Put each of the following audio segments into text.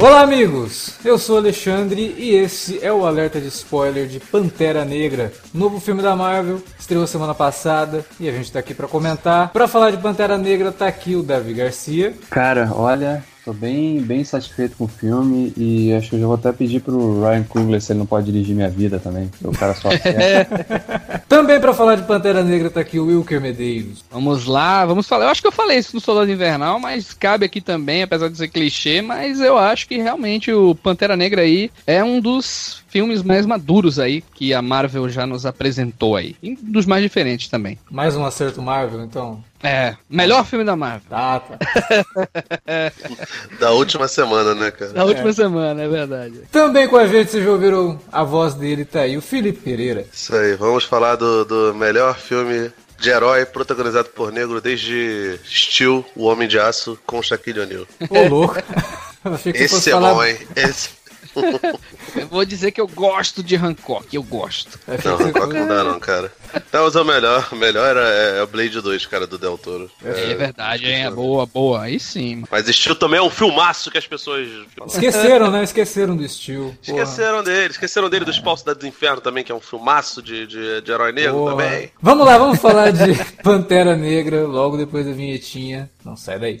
Olá, amigos! Eu sou Alexandre e esse é o alerta de spoiler de Pantera Negra, novo filme da Marvel, estreou semana passada e a gente tá aqui para comentar. Para falar de Pantera Negra, tá aqui o Davi Garcia. Cara, olha, Tô bem, bem satisfeito com o filme e acho que eu já vou até pedir pro Ryan Coogler se ele não pode dirigir minha vida também. O cara só também para falar de Pantera Negra tá aqui o Wilker Medeiros. Vamos lá, vamos falar. Eu acho que eu falei isso no Soldado Invernal, mas cabe aqui também, apesar de ser clichê, mas eu acho que realmente o Pantera Negra aí é um dos filmes mais maduros aí que a Marvel já nos apresentou aí. E dos mais diferentes também. Mais um acerto Marvel, então. É, melhor filme da Marvel. Tá, tá. da última semana, né, cara? Da última é. semana, é verdade. Também com a gente, vocês já ouviram a voz dele, tá aí, o Felipe Pereira. Isso aí, vamos falar do, do melhor filme de herói protagonizado por negro desde Steel, o Homem de Aço, com Shaquille O'Neal. Ô, louco. Esse é falar... bom, hein? Esse eu vou dizer que eu gosto de Hancock, eu gosto. Não, Hancock não dá não, cara. Não, mas o melhor, o melhor era, é, é o Blade 2, cara, do Del Toro. É, é verdade, hein? É boa, boa. Aí sim. Mas Steel também é um filmaço que as pessoas... Esqueceram, né? Esqueceram do Steel. Esqueceram dele. Esqueceram dele é. dos Paus do Inferno também, que é um filmaço de, de, de herói negro Porra. também. Vamos lá, vamos falar de Pantera Negra logo depois da vinhetinha. Não sai daí.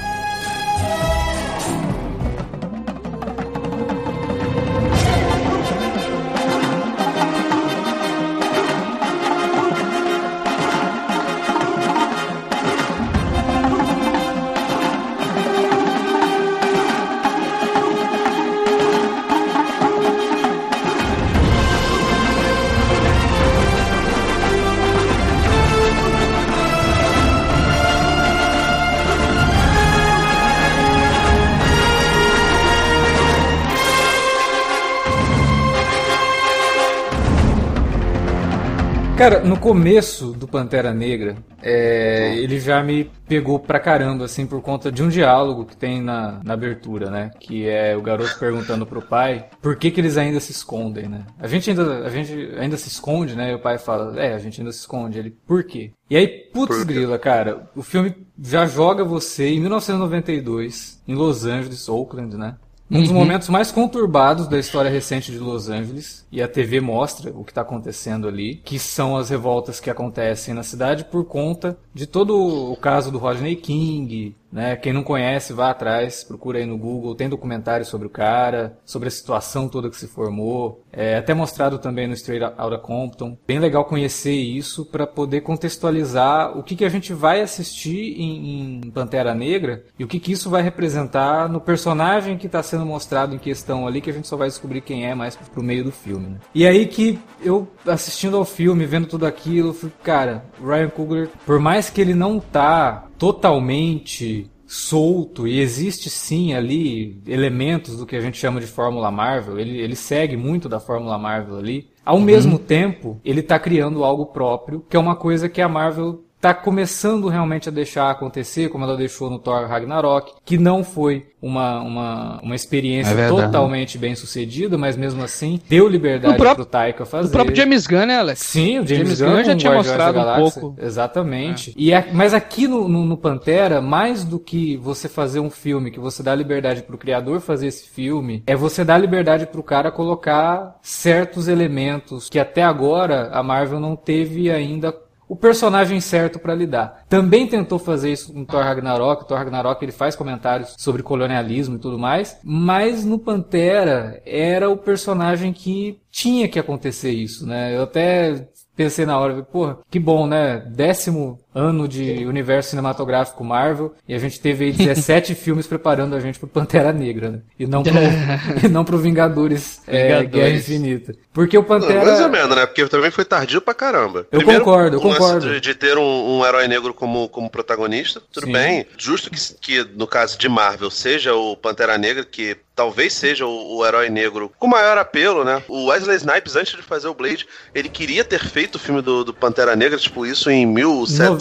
Cara, no começo do Pantera Negra, é, ele já me pegou pra caramba, assim, por conta de um diálogo que tem na, na abertura, né? Que é o garoto perguntando pro pai por que, que eles ainda se escondem, né? A gente ainda, a gente ainda se esconde, né? E o pai fala, é, a gente ainda se esconde. Ele, por quê? E aí, putz grila, cara, o filme já joga você em 1992, em Los Angeles, Oakland, né? Um dos uhum. momentos mais conturbados da história recente de Los Angeles, e a TV mostra o que está acontecendo ali, que são as revoltas que acontecem na cidade por conta de todo o caso do Rodney King, né? Quem não conhece, vá atrás, procura aí no Google, tem documentário sobre o cara, sobre a situação toda que se formou, é até mostrado também no Straight Outta Compton. Bem legal conhecer isso para poder contextualizar o que, que a gente vai assistir em, em Pantera Negra e o que, que isso vai representar no personagem que está sendo mostrado em questão ali, que a gente só vai descobrir quem é mais pro meio do filme. Né? E aí que eu assistindo ao filme, vendo tudo aquilo, fui, cara, Ryan Coogler, por mais que ele não tá totalmente solto e existe sim ali elementos do que a gente chama de Fórmula Marvel, ele, ele segue muito da Fórmula Marvel ali. Ao uhum. mesmo tempo, ele está criando algo próprio, que é uma coisa que a Marvel está começando realmente a deixar acontecer, como ela deixou no Thor Ragnarok, que não foi uma, uma, uma experiência é totalmente bem sucedida, mas mesmo assim deu liberdade para o Taika fazer. O próprio James Gunn, né, Alex? Sim, o James, James Gunn, Gunn já tinha mostrado um pouco. Exatamente. É. E a, mas aqui no, no, no, Pantera, mais do que você fazer um filme que você dá liberdade para o criador fazer esse filme, é você dar liberdade para o cara colocar certos elementos que até agora a Marvel não teve ainda o personagem certo para lidar. Também tentou fazer isso com Thor Ragnarok. Thor Ragnarok ele faz comentários sobre colonialismo e tudo mais, mas no Pantera era o personagem que tinha que acontecer isso, né? Eu até pensei na hora, porra, que bom, né? Décimo ano de universo cinematográfico Marvel e a gente teve aí 17 filmes preparando a gente pro Pantera Negra, né? E não pro, e não pro Vingadores, é, Guerra Infinita. Porque o Pantera... Mais ou menos, né? Porque também foi tardio pra caramba. Eu Primeiro, concordo, eu concordo. De, de, ter um, um, herói negro como, como protagonista, tudo Sim. bem. Justo que, que, no caso de Marvel, seja o Pantera Negra, que talvez seja o, o, herói negro com maior apelo, né? O Wesley Snipes, antes de fazer o Blade, ele queria ter feito o filme do, do Pantera Negra, tipo, isso em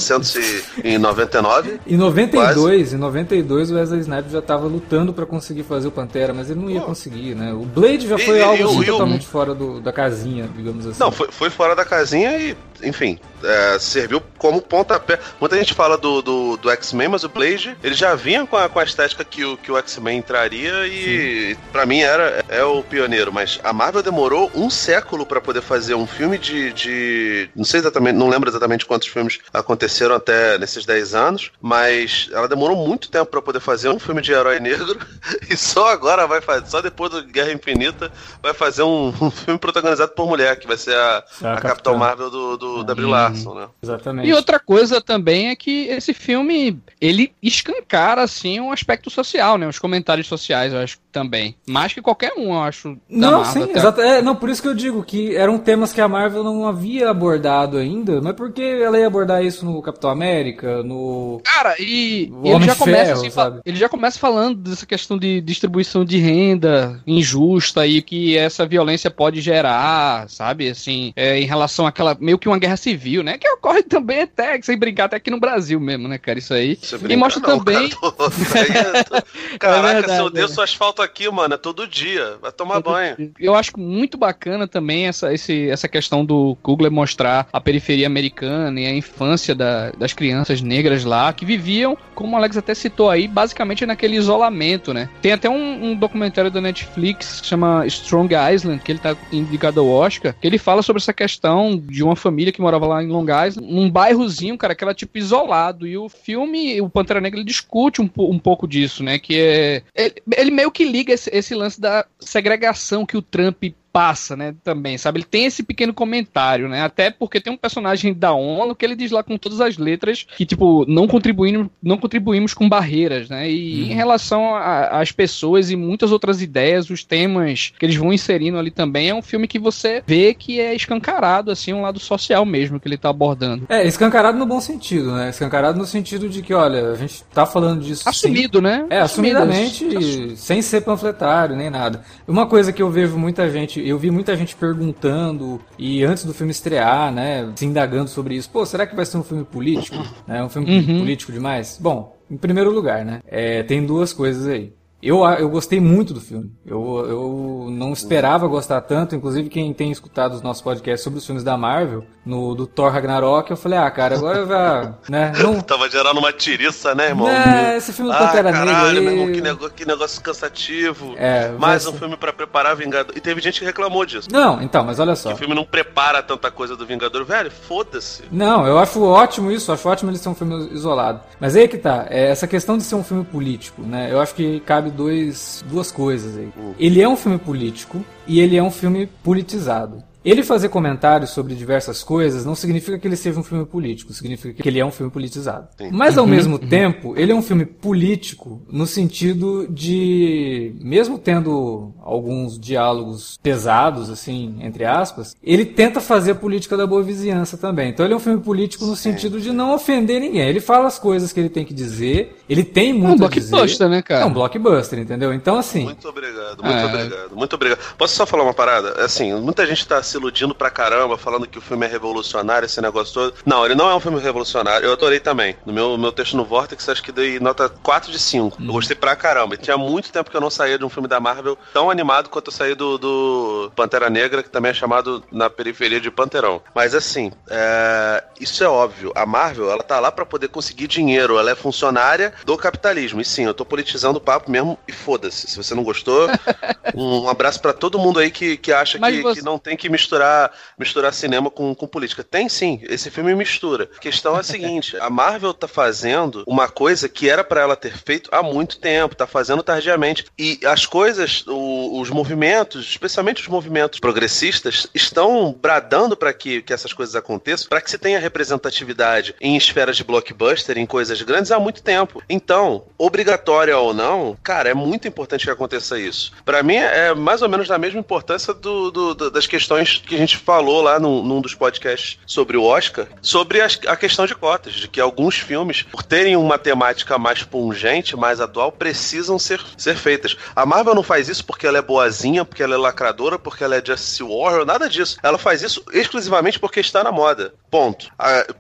1799. Em 92, quase. em 92 o Wesley Snipes já tava lutando para conseguir fazer o Pantera, mas ele não ia conseguir, né? O Blade já foi e, algo e, assim, e, totalmente fora do, da casinha, digamos assim. Não, foi, foi fora da casinha e, enfim, é, serviu como pontapé. Muita gente fala do, do, do X-Men, mas o Blade, ele já vinha com a, com a estética que o, que o X-Men entraria e para mim era é o pioneiro, mas a Marvel demorou um século para poder fazer um filme de, de não sei exatamente, não lembro exatamente quantos filmes aconteceram até nesses 10 anos, mas ela demorou muito tempo para poder fazer um filme de herói negro e só agora vai fazer, só depois do Guerra Infinita vai fazer um, um filme protagonizado por mulher, que vai ser a, a, a Capitão Marvel do, do da Brie Larson, né? Exatamente. E outra coisa também é que esse filme, ele escancara, assim, um aspecto social, né? Os comentários sociais, eu acho, também. Mais que qualquer um, eu acho. Não, sim, exato. É, não, por isso que eu digo que eram temas que a Marvel não havia abordado ainda, mas porque ela ia abordar isso no Capitão América, no. Cara, e ele já, começa, ferro, assim, ele já começa falando dessa questão de distribuição de renda injusta e que essa violência pode gerar, sabe? Assim, é, em relação àquela. meio que uma guerra civil, né? Que ocorre também até, sem brincar, até aqui no Brasil mesmo, né, cara? Isso aí. e mostra não, também. Cara, Caraca, é verdade, se eu desço asfalto aqui, mano, é todo dia. Vai tomar todo banho. Dia. Eu acho muito bacana também essa, esse, essa questão do Kugler mostrar a periferia americana e a infância da, das crianças negras lá, que viviam, como o Alex até citou aí, basicamente naquele isolamento, né? Tem até um, um documentário da Netflix que chama Strong Island, que ele tá indicado ao Oscar, que ele fala sobre essa questão de uma família que morava lá em Long Island, num bairrozinho, cara, que era tipo isolado. E o filme, o Pantera Negra, ele discute um, um pouco disso, né? Que é. Ele, ele meio que liga esse, esse lance da segregação que o Trump passa, né, também, sabe? Ele tem esse pequeno comentário, né? Até porque tem um personagem da ONU que ele diz lá com todas as letras que, tipo, não contribuímos, não contribuímos com barreiras, né? E uhum. em relação às pessoas e muitas outras ideias, os temas que eles vão inserindo ali também, é um filme que você vê que é escancarado, assim, um lado social mesmo que ele tá abordando. É, escancarado no bom sentido, né? Escancarado no sentido de que, olha, a gente tá falando disso... Assumido, né? É, assumidamente, Assumido. sem ser panfletário, nem nada. Uma coisa que eu vejo muita gente eu vi muita gente perguntando e antes do filme estrear, né, se indagando sobre isso. Pô, será que vai ser um filme político? É um filme uhum. político demais? Bom, em primeiro lugar, né, é, tem duas coisas aí. Eu, eu gostei muito do filme. Eu, eu não esperava gostar tanto. Inclusive, quem tem escutado os nossos podcasts sobre os filmes da Marvel, no do Thor Ragnarok, eu falei, ah, cara, agora eu já. Né, não... Tava gerando uma tiriça, né, irmão? É, esse filme do ah, Pantera caralho, Negra. Aí... que, negócio, que negócio cansativo. É, Mais um filme para preparar Vingador. E teve gente que reclamou disso. Não, então, mas olha só. Que o filme não prepara tanta coisa do Vingador. Velho, foda-se. Não, eu acho ótimo isso. Acho ótimo ele ser um filme isolado. Mas aí que tá. É essa questão de ser um filme político, né? Eu acho que cabe dois, duas coisas aí. Ele é um filme político e ele é um filme politizado. Ele fazer comentários sobre diversas coisas não significa que ele seja um filme político, significa que ele é um filme politizado. Sim. Mas ao uhum, mesmo uhum. tempo, ele é um filme político no sentido de, mesmo tendo alguns diálogos pesados, assim, entre aspas, ele tenta fazer a política da boa vizinhança também. Então ele é um filme político no sentido de não ofender ninguém. Ele fala as coisas que ele tem que dizer, ele tem muito é um blockbuster, né, cara? É um blockbuster, entendeu? Então assim. Muito obrigado, muito é... obrigado, muito obrigado. Posso só falar uma parada? Assim, muita gente tá se iludindo pra caramba, falando que o filme é revolucionário, esse negócio todo. Não, ele não é um filme revolucionário. Eu adorei também. No meu, meu texto no Vortex, acho que dei nota 4 de 5. Hum. Eu gostei pra caramba. E tinha muito tempo que eu não saía de um filme da Marvel tão animado quanto eu saí do, do Pantera Negra, que também é chamado na periferia de Panterão. Mas assim, é... isso é óbvio. A Marvel, ela tá lá para poder conseguir dinheiro. Ela é funcionária do capitalismo. E sim, eu tô politizando o papo mesmo e foda-se. Se você não gostou, um abraço para todo mundo aí que, que acha que, você... que não tem que me misturar, misturar cinema com, com política. Tem sim, esse filme mistura. A questão é a seguinte: a Marvel tá fazendo uma coisa que era para ela ter feito há muito tempo, tá fazendo tardiamente. E as coisas, o, os movimentos, especialmente os movimentos progressistas, estão bradando para que, que essas coisas aconteçam, para que se tenha representatividade em esferas de blockbuster, em coisas grandes há muito tempo. Então, obrigatória ou não, cara, é muito importante que aconteça isso. Para mim, é mais ou menos da mesma importância do, do, do, das questões que a gente falou lá num, num dos podcasts sobre o Oscar, sobre as, a questão de cotas, de que alguns filmes, por terem uma temática mais pungente, mais atual, precisam ser, ser feitas. A Marvel não faz isso porque ela é boazinha, porque ela é lacradora, porque ela é Justice Warrior, nada disso. Ela faz isso exclusivamente porque está na moda. Ponto.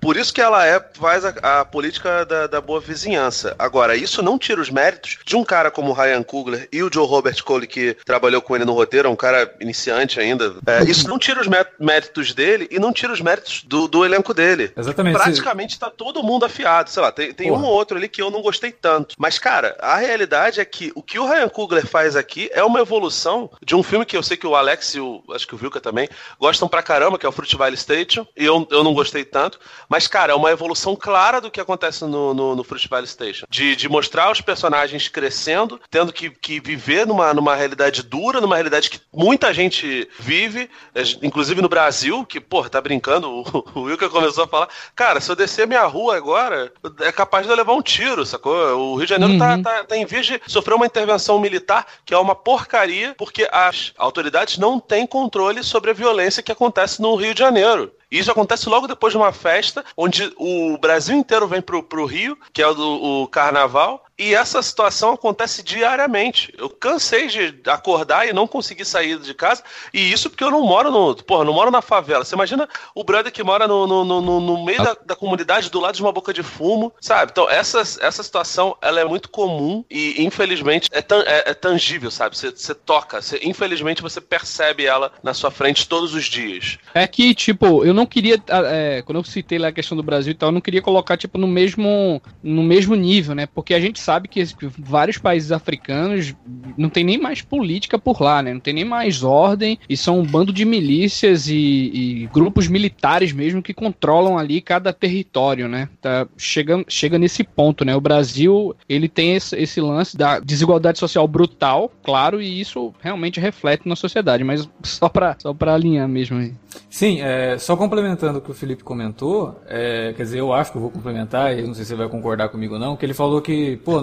Por isso que ela é, faz a, a política da, da, boa vizinhança. Agora, isso não tira os méritos de um cara como o Ryan Coogler e o Joe Robert Cole, que trabalhou com ele no roteiro, é um cara iniciante ainda. É, isso não tira os méritos dele e não tira os méritos do, do elenco dele. Exatamente. Praticamente está todo mundo afiado. Sei lá, tem, tem um ou outro ali que eu não gostei tanto. Mas, cara, a realidade é que o que o Ryan Coogler faz aqui é uma evolução de um filme que eu sei que o Alex e o, acho que o Vilka também gostam pra caramba, que é o Fruitvale Station. E eu, eu não gostei tanto. Mas, cara, é uma evolução clara do que acontece no, no, no Fruitvale Station. De, de mostrar os personagens crescendo, tendo que, que viver numa, numa realidade dura, numa realidade que muita gente vive, é, inclusive no Brasil, que, pô, tá brincando, o, o Wilker começou a falar, cara, se eu descer minha rua agora, é capaz de eu levar um tiro, sacou? O Rio de Janeiro tá, uhum. tá, tá, tá em vez de sofrer uma intervenção militar, que é uma porcaria, porque as autoridades não têm controle sobre a violência que acontece no Rio de Janeiro. Isso acontece logo depois de uma festa, onde o Brasil inteiro vem pro, pro Rio, que é o, do, o carnaval, e essa situação acontece diariamente. Eu cansei de acordar e não conseguir sair de casa. E isso porque eu não moro no. Porra, não moro na favela. Você imagina o brother que mora no, no, no, no meio da, da, comunidade, do lado de uma boca de fumo, sabe? Então, essa, essa situação ela é muito comum e, infelizmente, é, tan, é, é tangível, sabe? Você, você toca. Você, infelizmente, você percebe ela na sua frente todos os dias. É que, tipo, eu não queria. É, quando eu citei lá a questão do Brasil e tal, eu não queria colocar, tipo, no mesmo, no mesmo nível, né? Porque a gente sabe sabe que vários países africanos não tem nem mais política por lá, né? Não tem nem mais ordem e são um bando de milícias e, e grupos militares mesmo que controlam ali cada território, né? Tá, chega, chega nesse ponto, né? O Brasil, ele tem esse, esse lance da desigualdade social brutal, claro, e isso realmente reflete na sociedade, mas só para só pra alinhar mesmo aí. Sim, é, só complementando o que o Felipe comentou, é, quer dizer, eu acho que eu vou complementar, e não sei se você vai concordar comigo ou não, que ele falou que, pô.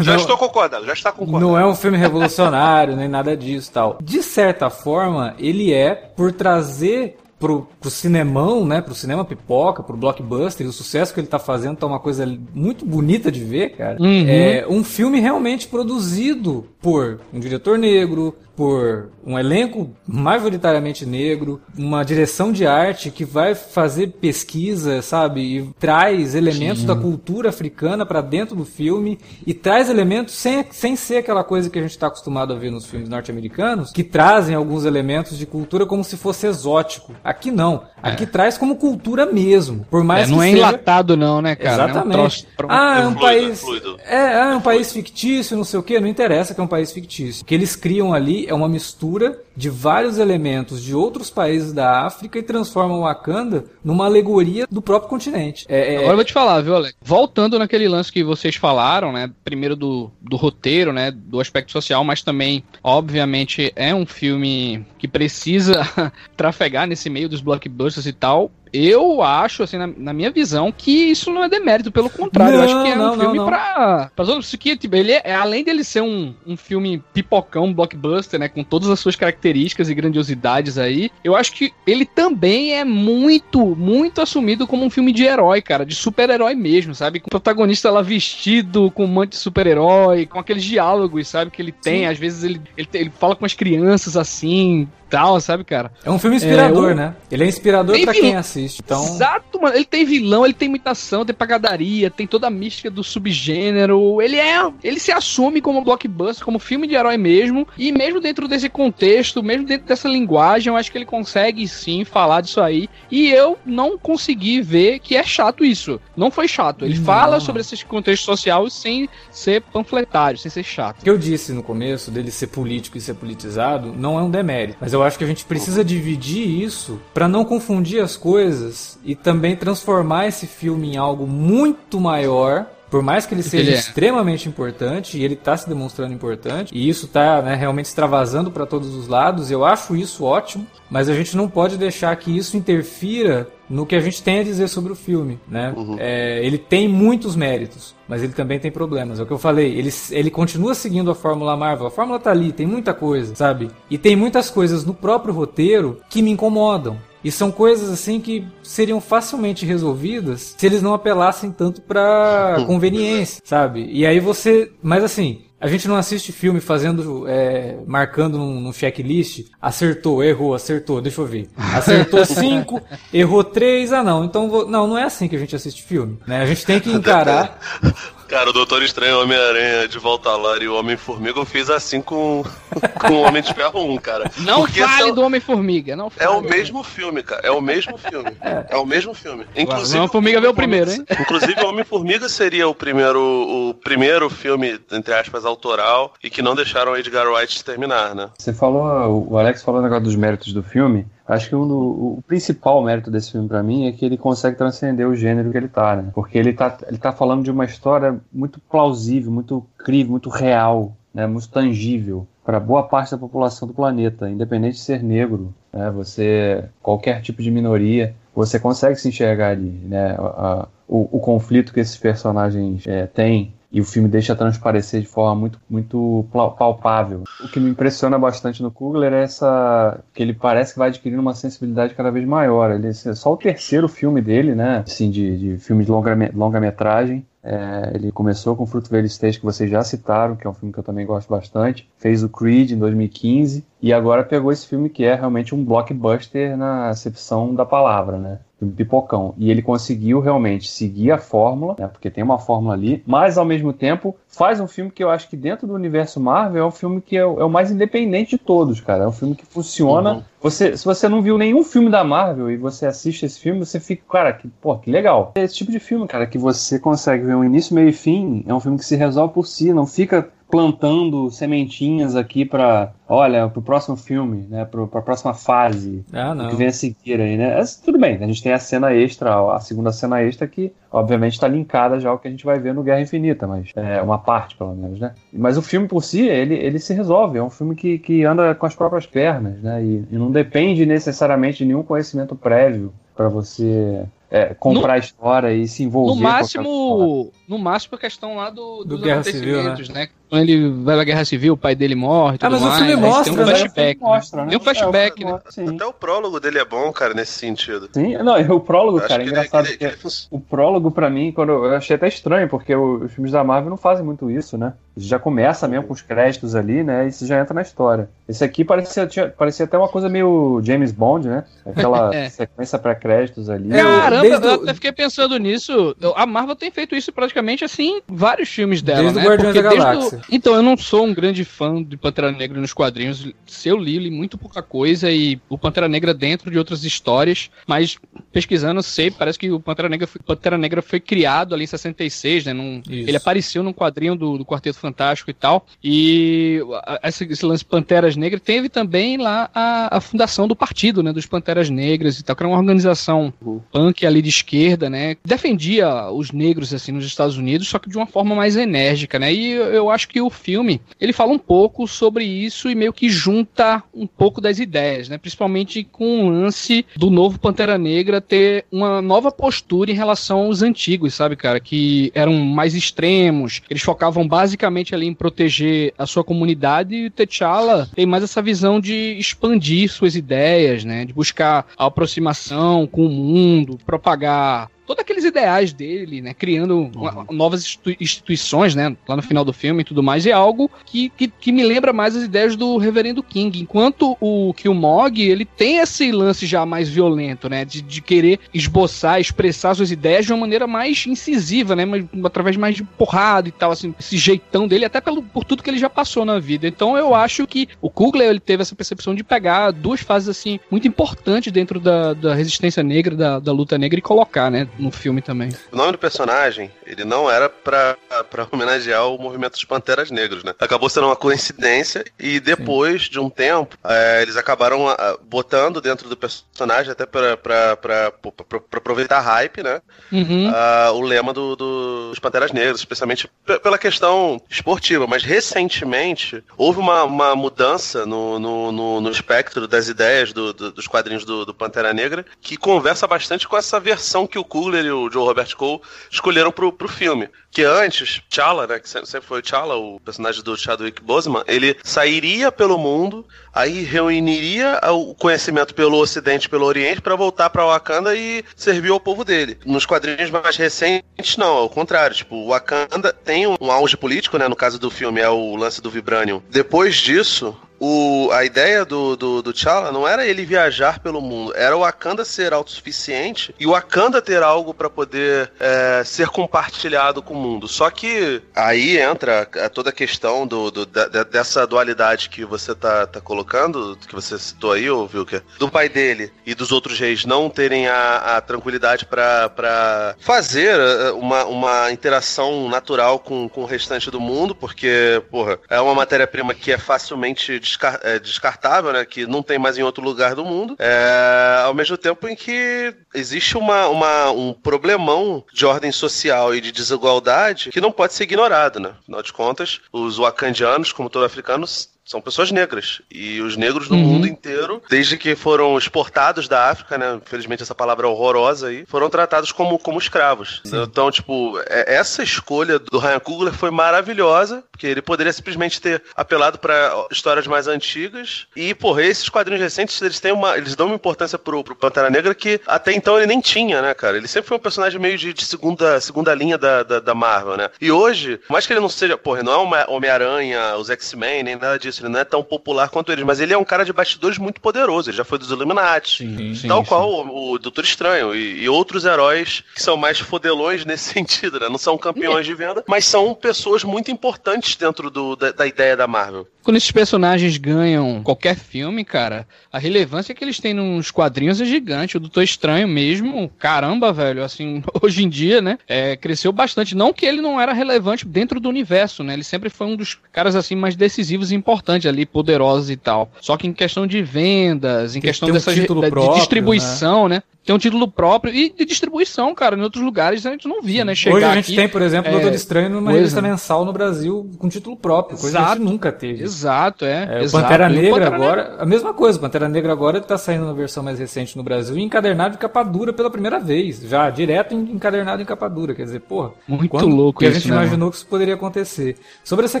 Já não, estou concordando, já está concordando. Não é um filme revolucionário, nem nada disso tal. De certa forma, ele é por trazer pro, pro cinemão, né, pro cinema pipoca, pro blockbuster, o sucesso que ele tá fazendo tá uma coisa muito bonita de ver, cara. Uhum. É um filme realmente produzido por um diretor negro, por um elenco majoritariamente negro, uma direção de arte que vai fazer pesquisa, sabe, e traz elementos Sim. da cultura africana para dentro do filme e traz elementos sem, sem ser aquela coisa que a gente está acostumado a ver nos filmes norte-americanos, que trazem alguns elementos de cultura como se fosse exótico. Aqui não. Aqui é. traz como cultura mesmo. Por mais é, não é seja... enlatado não, né, cara? Exatamente. É um troço... Ah, é um fluido, país é, é, um país fictício, não sei o que, não interessa que é um país fictício. O que eles criam ali é uma mistura de vários elementos de outros países da África e transformam o Wakanda numa alegoria do próprio continente. É, é... Agora eu vou te falar, viu, Alex? Voltando naquele lance que vocês falaram, né? Primeiro do, do roteiro, né? Do aspecto social, mas também, obviamente, é um filme que precisa trafegar nesse meio dos blockbusters e tal eu acho, assim, na, na, minha visão, que isso não é demérito, pelo contrário. Não, eu acho que é não, um filme não, pra. pra isso que, tipo, ele é, além dele ser um, um filme pipocão, blockbuster, né? Com todas as suas características e grandiosidades aí, eu acho que ele também é muito, muito assumido como um filme de herói, cara, de super-herói mesmo, sabe? Com o protagonista lá vestido com um monte de super-herói, com aqueles diálogos, sabe? Que ele tem, Sim. às vezes ele, ele, ele fala com as crianças assim, tal, sabe, cara? É um filme inspirador, é, né? Ele é inspirador para quem assiste. Então... Exato, mano, ele tem vilão, ele tem imitação, tem pagadaria, tem toda a mística do subgênero. Ele é. Ele se assume como blockbuster, como filme de herói mesmo. E mesmo dentro desse contexto, mesmo dentro dessa linguagem, eu acho que ele consegue sim falar disso aí. E eu não consegui ver que é chato isso. Não foi chato. Ele Não. fala sobre esse contexto social sem ser panfletário, sem ser chato. O que eu disse no começo dele ser político e ser politizado não é um demérito, mas eu acho que a gente precisa dividir isso pra não confundir as coisas e também transformar esse filme em algo muito maior. Por mais que ele seja ele é. extremamente importante, e ele tá se demonstrando importante, e isso tá né, realmente extravasando para todos os lados, eu acho isso ótimo, mas a gente não pode deixar que isso interfira no que a gente tem a dizer sobre o filme, né? É, ele tem muitos méritos, mas ele também tem problemas. É o que eu falei, ele, ele continua seguindo a Fórmula Marvel. A Fórmula tá ali, tem muita coisa, sabe? E tem muitas coisas no próprio roteiro que me incomodam. E são coisas assim que seriam facilmente resolvidas se eles não apelassem tanto pra conveniência, sabe? E aí você. Mas assim, a gente não assiste filme fazendo. é, marcando num, num checklist. Acertou, errou, acertou, deixa eu ver. Acertou cinco, errou três. Ah, não. Então vou- não, não é assim que a gente assiste filme. Né? A gente tem que encarar. Cara, o Doutor Estranho, Homem-Aranha, de volta ao lar e o Homem-Formiga, eu fiz assim com, com o Homem de Ferro 1, cara. Não Porque fale são- do Homem-Formiga, não É fale. o mesmo filme, cara. É o mesmo filme. É, o mesmo filme. Inclusive, Homem-Formiga veio o primeiro, hein? Inclusive, o Homem-Formiga seria o primeiro, o primeiro filme, entre aspas, autoral e que não deixaram o Edgar Wright terminar, né? Você falou, o Alex falou agora dos méritos do filme. Acho que um do- o principal mérito desse filme pra mim é que ele consegue transcender o gênero que ele tá, né? Porque ele tá, ele tá falando de uma história muito plausível, muito crível, muito real, né? Muito tangível para boa parte da população do planeta, independente de ser negro, né? Você qualquer tipo de minoria, você consegue se enxergar ali, né? A- a- o, o conflito que esses personagens é, têm e o filme deixa transparecer de forma muito, muito palpável. O que me impressiona bastante no Kugler é essa que ele parece que vai adquirindo uma sensibilidade cada vez maior. Ele é só o terceiro filme dele, né? Assim, de, de filme de longa, longa-metragem. É, ele começou com Fruitvale Stage, que vocês já citaram, que é um filme que eu também gosto bastante. Fez o Creed em 2015 e agora pegou esse filme que é realmente um blockbuster na acepção da palavra, né? Filme pipocão. E ele conseguiu realmente seguir a fórmula, né? Porque tem uma fórmula ali, mas ao mesmo tempo faz um filme que eu acho que dentro do universo Marvel é um filme que é o, é o mais independente de todos, cara. É um filme que funciona. Uhum. Você, se você não viu nenhum filme da Marvel e você assiste esse filme, você fica, cara, que, pô, que legal. É esse tipo de filme, cara, que você consegue ver um início, meio e fim. É um filme que se resolve por si, não fica plantando sementinhas aqui pra, olha, pro próximo filme, né, pro, pra próxima fase Ah, o que vem a seguir aí, né? Tudo bem, a gente tem a cena extra, a segunda cena extra que, obviamente, está linkada já ao que a gente vai ver no Guerra Infinita, mas é uma parte, pelo menos, né? Mas o filme por si, ele, ele se resolve, é um filme que, que anda com as próprias pernas, né? E, e não depende necessariamente de nenhum conhecimento prévio para você é, comprar a história e se envolver No máximo, no máximo a questão lá do, Do dos Guerra Civil, acontecimentos, né? Quando ele vai pra Guerra Civil, o pai dele morre, Ah, tudo mas o mais, filme aí mostra, tem um né? flashback. né? Mostra, né? Tem um flashback, É, né? o-. Até o prólogo dele é bom, cara, nesse sentido. Sim, não, e o prólogo, Eu cara, é ele- engraçado que ele- que que ele fun- o prólogo, pra mim, quando eu achei até estranho, porque o- os filmes da Marvel não fazem muito isso, né? Já começa mesmo com os créditos ali, né? E você já entra na história. Esse aqui parecia, tinha- parecia até uma coisa meio James Bond, né? Aquela É. sequência pré-créditos ali. É, o- Caramba, desde eu o- até fiquei pensando nisso. Eu- A Marvel tem feito isso praticamente assim, em vários filmes dela, Desde o né? Guardiões Porque da desde Galáxia. o- Então, eu não sou um grande fã de Pantera Negra nos quadrinhos. Se eu li, li muito pouca coisa e o Pantera Negra dentro de outras histórias, mas pesquisando, sei, parece que o Pantera Negra foi, Pantera Negra foi criado ali em 66, né? Num- ele apareceu num quadrinho do, do Quarteto Fantástico e tal. E esse, esse lance Panteras Negras teve também lá a, a fundação do partido, né? Dos Panteras Negras e tal, que era uma organização punk ali de esquerda, né? Defendia os negros assim nos Estados Unidos, só que de uma forma mais enérgica, né? E eu, eu acho que o filme ele fala um pouco sobre isso e meio que junta um pouco das ideias, né? Principalmente com o lance do novo Pantera Negra ter uma nova postura em relação aos antigos, sabe, cara? Que eram mais extremos, eles focavam basicamente ali em proteger a sua comunidade e o T'Challa tem mais essa visão de expandir suas ideias, né? De buscar a aproximação com o mundo, propagar todos aqueles ideais dele, né? Criando uma, novas institui- instituições, né? Lá no final do filme e tudo mais. É algo que, que, que me lembra mais as ideias do Reverendo King. Enquanto o Killmog, ele tem esse lance já mais violento, né? De, de querer esboçar, expressar suas ideias de uma maneira mais incisiva, né? Mas, através mais de porrada e tal, assim. Esse jeitão dele, até pelo, por tudo que ele já passou na vida. Então eu acho que o Kugler, ele teve essa percepção de pegar duas fases, assim, muito importantes dentro da, da resistência negra, da, da luta negra e colocar, né? No filme também. O nome do personagem, ele não era pra, pra homenagear o movimento dos Panteras Negros, né? Acabou sendo uma coincidência e depois de um tempo, é, eles acabaram ah, botando dentro do personagem, até pra, pra, pra, pra, pra aproveitar a hype, né? Uhum. ah, o lema do- do- dos Panteras Negras, especialmente pe- pela questão esportiva. Mas recentemente houve uma, uma mudança no, no, no- no espectro das ideias do- do- dos quadrinhos do, do Pantera Negra que conversa bastante com essa versão que o Coogler e o Joe Robert Cole escolheram pro, pro filme. Que antes, T'Challa, né, que sempre foi o T'Challa, o personagem do Chadwick Boseman, ele sairia pelo mundo, aí reuniria o conhecimento pelo Ocidente, pelo Oriente, para voltar para Wakanda e servir ao povo dele. Nos quadrinhos mais recentes, não, ao contrário. Tipo, o Wakanda tem um auge político, né? No caso do filme é o lance do Vibranium. Depois disso, o, a ideia do, do, do T'Challa não era ele viajar pelo mundo, era o Wakanda ser autossuficiente e o Wakanda ter algo para poder é, ser compartilhado com o mundo. Só que aí entra toda a questão do, do- da- dessa dualidade que você tá, tá colocando, que você citou aí, ô Vilker, do pai dele e dos outros reis não terem a, a tranquilidade para fazer eh, uma, uma interação natural com, com o restante do mundo, porque, porra, é uma matéria-prima que é facilmente é, descartável, né? Que não tem mais em outro lugar do mundo. É, ao mesmo tempo em que existe uma, uma- um problemão de ordem social e de desigualdade que não pode ser ignorado, né? Afinal de contas, os wakandianos, como todo africanos, são pessoas negras. E os negros no Uhum. mundo inteiro, desde que foram exportados da África, né? Infelizmente essa palavra é horrorosa aí, foram tratados como, como escravos. Então, tipo, é- essa escolha do Ryan Coogler foi maravilhosa, porque ele poderia simplesmente ter apelado para histórias mais antigas. E, porra, esses quadrinhos recentes, eles têm uma. Eles dão uma importância pro, pro Pantera Negra que até então ele nem tinha, né, cara? Ele sempre foi um personagem meio de, de segunda, segunda linha da, da, da Marvel, né? E hoje, por mais que ele não seja, porra, não é Homem-Aranha, os X-Men, nem nada disso, ele não é tão popular quanto eles, mas ele é um cara de bastidores muito poderoso, ele já foi dos Illuminati. Sim, sim, Tal sim. qual o, o Doutor Estranho e, e outros heróis que são mais fodelões nesse sentido, né? Não são campeões de venda, mas são pessoas muito importantes dentro do, da, da ideia da Marvel. Quando esses personagens ganham qualquer filme, cara, a relevância que eles têm nos quadrinhos é gigante. O Doutor Estranho mesmo, caramba, velho, assim, hoje em dia, né, é, cresceu bastante. Não que ele não era relevante dentro do universo, né, ele sempre foi um dos caras, assim, mais decisivos e importantes ali, poderosos e tal. Só que em questão de vendas, em Tem- questão um dessa da- de próprio, distribuição, né. Tem um título próprio e de distribuição, cara. Em outros lugares a gente não via, né? Chegar Hoje a gente aqui, tem, por exemplo, o é, Doutor Estranho numa coisa, revista né? mensal no Brasil com título próprio, coisa que a Exato. gente nunca teve. Exato, é. É, o exato. Pantera o Negra Pantera agora, a mesma coisa, o Pantera Negra agora tá saindo na versão mais recente no Brasil e encadernado de capa dura pela primeira vez, já direto em- encadernado em capa dura, quer dizer, porra, Muito quando louco que a isso, gente né, imaginou que isso poderia acontecer. Sobre essa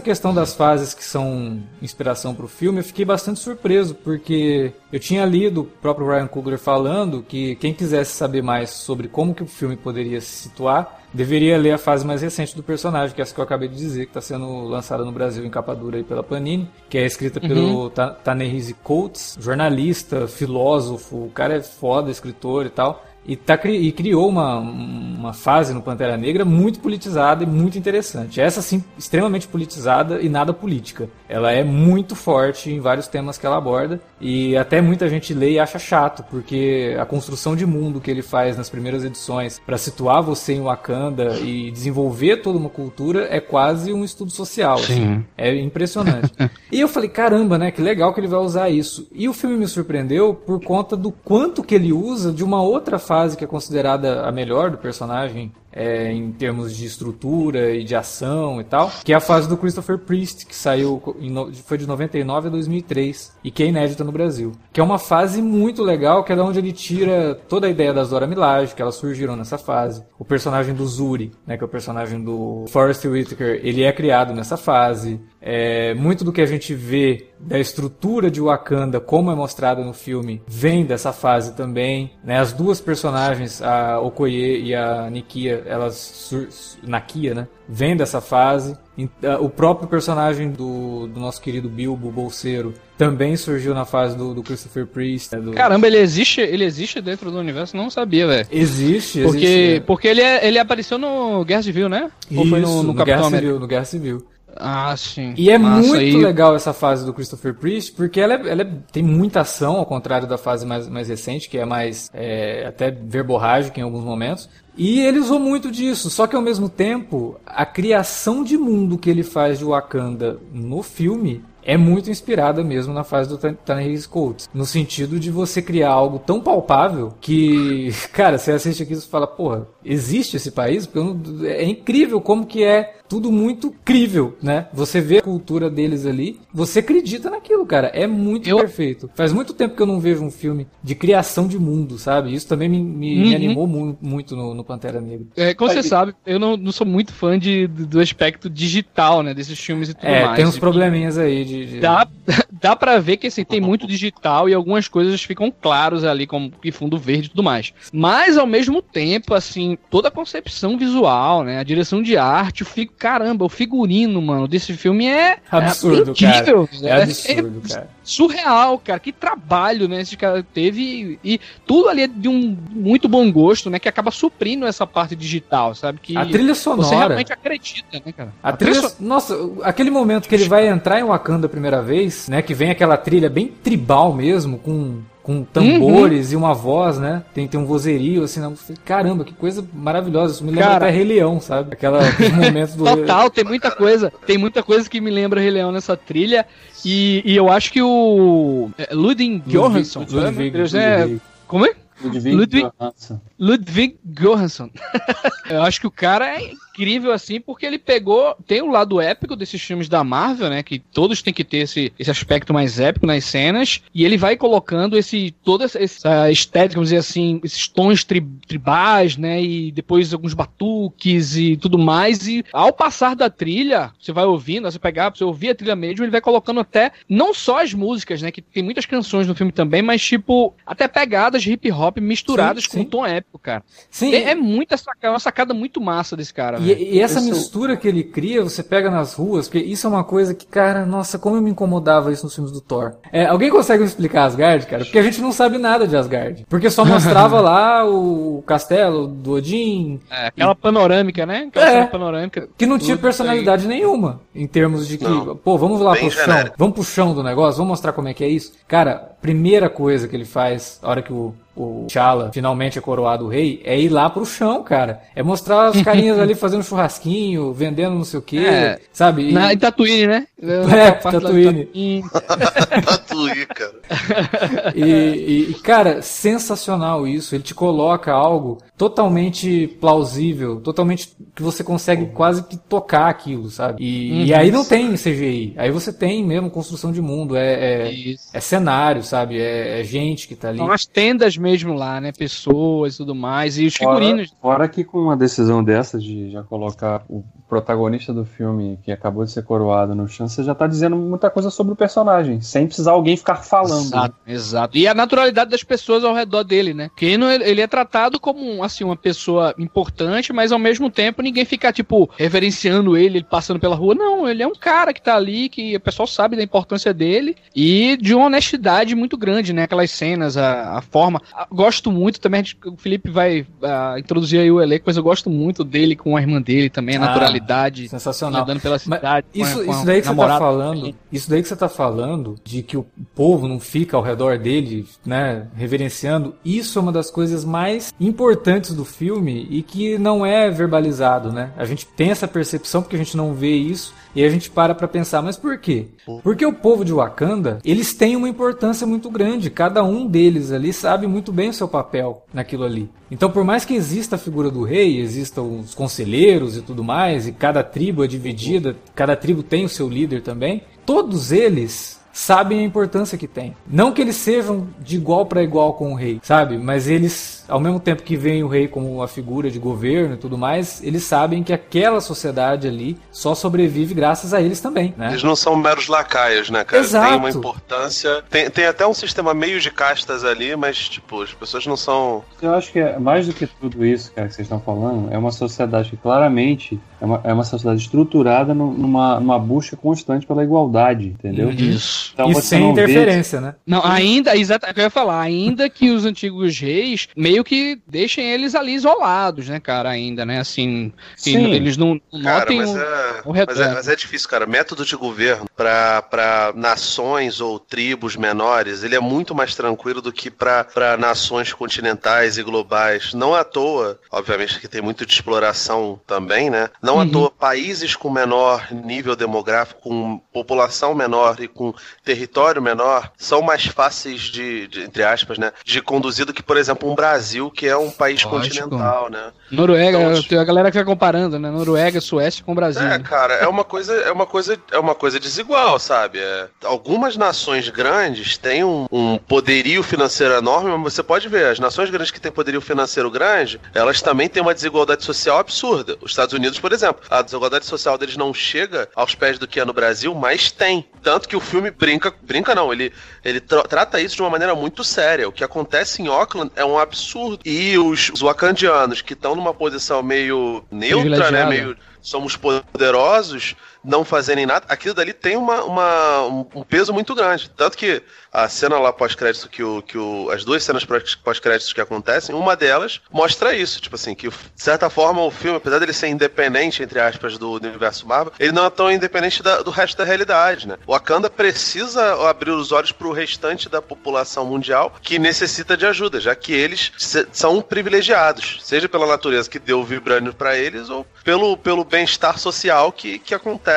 questão das fases que são inspiração pro filme, eu fiquei bastante surpreso, porque eu tinha lido o próprio Ryan Coogler falando que quem quisesse saber mais sobre como que o filme poderia se situar, deveria ler a fase mais recente do personagem, que é essa que eu acabei de dizer, que está sendo lançada no Brasil em capa dura aí pela Panini, que é escrita pelo Ta- Ta-Nehisi Coates, jornalista, filósofo, o cara é foda, escritor e tal. E, tá, e criou uma, uma fase no Pantera Negra muito politizada e muito interessante. Essa, sim, extremamente politizada e nada política. Ela é muito forte em vários temas que ela aborda. E até muita gente lê e acha chato, porque a construção de mundo que ele faz nas primeiras edições para situar você em Wakanda e desenvolver toda uma cultura é quase um estudo social. assim. É impressionante. e eu falei, caramba, né? Que legal que ele vai usar isso. E o filme me surpreendeu por conta do quanto que ele usa de uma outra fase que é considerada a melhor do personagem é, em termos de estrutura e de ação e tal, que é a fase do Christopher Priest, que saiu foi de 99 a 2003 e que é inédita no Brasil. Que é uma fase muito legal, que é da onde ele tira toda a ideia das Dora Milaje, que elas surgiram nessa fase. O personagem do Zuri, né, que é o personagem do Forrest Whitaker, ele é criado nessa fase. É, muito do que a gente vê da estrutura de Wakanda, como é mostrado no filme, vem dessa fase também. Né? As duas personagens, a Okoye e a Nikia, elas Nakia, né? Vem dessa fase. O próprio personagem do, do nosso querido Bilbo Bolseiro também surgiu na fase do, do Christopher Priest. Né? Do... Caramba, ele existe, ele existe dentro do universo? Não sabia, velho. Existe, porque, existe. É. Porque ele, é, ele apareceu no Guerra Civil, né? Isso, Ou foi no, no, no Capitão Guerra América? Civil, no Guerra Civil. Ah, sim. E é Massa, muito legal essa fase do Christopher Priest, porque ela, é, ela é, tem muita ação, ao contrário da fase mais, mais recente, que é mais é, até verborrágica em alguns momentos. E ele usou muito disso, só que ao mesmo tempo, a criação de mundo que ele faz de Wakanda no filme é muito inspirada mesmo na fase do Ta-Nehisi Coates, no sentido de você criar algo tão palpável que, cara, você assiste aqui e fala, porra, existe esse país? Porque é incrível como que é tudo muito crível, né? Você vê a cultura deles ali, você acredita naquilo, cara. É muito eu... perfeito. Faz muito tempo que eu não vejo um filme de criação de mundo, sabe? Isso também me, me, uhum. me animou mu muito no, no, Pantera Negra. É, como você sabe, eu não, não, sou muito fã de, do aspecto digital, né? Desses filmes e tudo é, mais. Tem uns probleminhas aí de. de... Dá, dá pra ver que assim, tem muito digital e algumas coisas ficam claros ali, como que fundo verde e tudo mais. Mas ao mesmo tempo, assim, toda a concepção visual, né? A direção de arte, fico caramba, o figurino, mano, desse filme é absurdo, é incrível, cara. É absurdo, é, cara. Surreal, cara. Que trabalho, né? Esse cara teve e, tudo ali é de um muito bom gosto, né? Que acaba suprindo essa parte digital, sabe? Que a trilha sonora. Você realmente acredita, né, cara? A, a trilha, trilha nossa, aquele momento que ele vai entrar em Wakanda a primeira vez, né? Que vem aquela trilha bem tribal mesmo, com com tambores uhum. e uma voz, né? Tem, tem um vozerio, assim, não. caramba, que coisa maravilhosa. Isso me lembra Cara, até Rei Leão, sabe? Aquela, momentos do. Total, tem muita coisa. Tem muita coisa que me lembra Rei Leão nessa trilha. E, e eu acho que o. É, Ludwig Göransson. Ludwig, Ludwig, é, como é? Ludwig, Ludwig Göransson. Ludwig Göransson. eu acho que o cara é incrível assim, porque ele pegou. Tem o lado épico desses filmes da Marvel, né? Que todos têm que ter esse, esse aspecto mais épico nas cenas. E ele vai colocando esse toda essa estética, vamos dizer assim, esses tons tri, tribais, né? E depois alguns batuques e tudo mais. E ao passar da trilha, você vai ouvindo, você pegar, você ouvir a trilha mesmo, ele vai colocando até não só as músicas, né? Que tem muitas canções no filme também, mas tipo, até pegadas hip hop misturadas sim, com sim. um tom épico, cara. Sim. É, é muita sacada, uma sacada muito massa desse cara. E, e essa mistura que ele cria, você pega nas ruas, porque isso é uma coisa que, cara, nossa, como me incomodava isso nos filmes do Thor. É, alguém consegue me explicar Asgard, cara? Porque a gente não sabe nada de Asgard. Porque só mostrava lá o castelo do Odin. É, aquela e... panorâmica, né? Aquela é, panorâmica. Que não tinha personalidade aí. nenhuma. Em termos de que, não, pô, vamos lá pro genérico. chão. Vamos pro chão do negócio, vamos mostrar como é que é isso. Cara, primeira coisa que ele faz, a hora que o o T'Challa finalmente é coroado rei, é ir lá pro chão, cara. É mostrar os carinhas ali fazendo churrasquinho, vendendo não sei o quê, é, sabe? E... Na, em Tatooine, né? É, Tatooine. Tatooine, cara. E, e, cara, sensacional isso. Ele te coloca algo totalmente plausível, totalmente que você consegue quase que tocar aquilo, sabe? E, uhum. e aí não tem CGI. Aí você tem mesmo construção de mundo, é, é, é cenário, sabe? É, é, gente que tá ali. São as tendas mesmo lá, né? Pessoas e tudo mais. E os figurinos. Fora, fora que com uma decisão dessa de já colocar o protagonista do filme que acabou de ser coroado no chão, você já tá dizendo muita coisa sobre o personagem, sem precisar alguém ficar falando. Exato, né? exato. E a naturalidade das pessoas ao redor dele, né? Porque ele é tratado como, assim, uma pessoa importante, mas ao mesmo tempo ninguém fica, tipo, reverenciando ele, ele passando pela rua. Não, ele é um cara que tá ali, que o pessoal sabe da importância dele e de uma honestidade muito grande, né? Aquelas cenas, a, a forma. Gosto muito também, o Felipe vai uh, introduzir aí o elenco, mas eu gosto muito dele com a irmã dele também, a ah. naturalidade Sensacional. Andando pela cidade. isso, a, isso daí que você tá falando, isso daí que você tá falando, de que o povo não fica ao redor dele, né, reverenciando, isso é uma das coisas mais importantes do filme e que não é verbalizado, né? A gente tem essa percepção porque a gente não vê isso e a gente para pra pensar, mas por quê? Porque o povo de Wakanda, eles têm uma importância muito grande. Cada um deles ali sabe muito bem o seu papel naquilo ali. Então, por mais que exista a figura do rei, existam os conselheiros e tudo mais, e cada tribo é dividida, cada tribo tem o seu líder também, todos eles sabem a importância que tem. Não que eles sejam de igual para igual com o rei, sabe? Mas eles, ao mesmo tempo que veem o rei como uma figura de governo e tudo mais, eles sabem que aquela sociedade ali só sobrevive graças a eles também, né? Eles não são meros lacaios, né, cara? Exato. Tem uma importância. Tem, tem até um sistema meio de castas ali, mas, tipo, as pessoas não são. Eu acho que é mais do que tudo isso, cara, que vocês estão falando, é uma sociedade que claramente é uma, é uma sociedade estruturada numa, numa busca constante pela igualdade, entendeu? Isso. Então, e sem interferência, vê... né? Não, ainda, exatamente, eu ia falar, ainda que os antigos reis meio que deixem eles ali isolados, né, cara, ainda, né, assim, eles não notem cara, mas, o, é, o mas, é, mas é difícil, cara, método de governo para nações ou tribos menores, ele é muito mais tranquilo do que para nações continentais e globais. Não à toa, obviamente que tem muito de exploração também, né, não uhum. à toa países com menor nível demográfico, com população menor e com território menor são mais fáceis de, de, entre aspas, né, de conduzir do que, por exemplo, um Brasil, que é um país Lógico. continental, né? Noruega, então, tem a galera que vai comparando, né? Noruega, Suécia com o Brasil. É, né? cara, é uma coisa, é uma coisa, é uma coisa desigual, sabe? É, algumas nações grandes têm um, um poderio financeiro enorme, mas você pode ver, as nações grandes que têm poderio financeiro grande, elas também têm uma desigualdade social absurda. Os Estados Unidos, por exemplo, a desigualdade social deles não chega aos pés do que é no Brasil, mas tem. Tanto que o filme brinca, brinca não, ele, ele tra trata isso de uma maneira muito séria. O que acontece em Auckland é um absurdo. E os, os wakandianos que estão numa posição meio neutra, né, meio somos poderosos, não fazerem nada, aquilo dali tem uma, uma um peso muito grande. Tanto que a cena lá pós-crédito, que, o, que o, as duas cenas pós-créditos que acontecem, uma delas mostra isso. Tipo assim, que de certa forma o filme, apesar dele ser independente, entre aspas, do universo Marvel, ele não é tão independente da, do resto da realidade, né? O Wakanda precisa abrir os olhos para o restante da população mundial que necessita de ajuda, já que eles são privilegiados, seja pela natureza que deu o vibrânio para eles ou pelo, pelo bem-estar social que, que acontece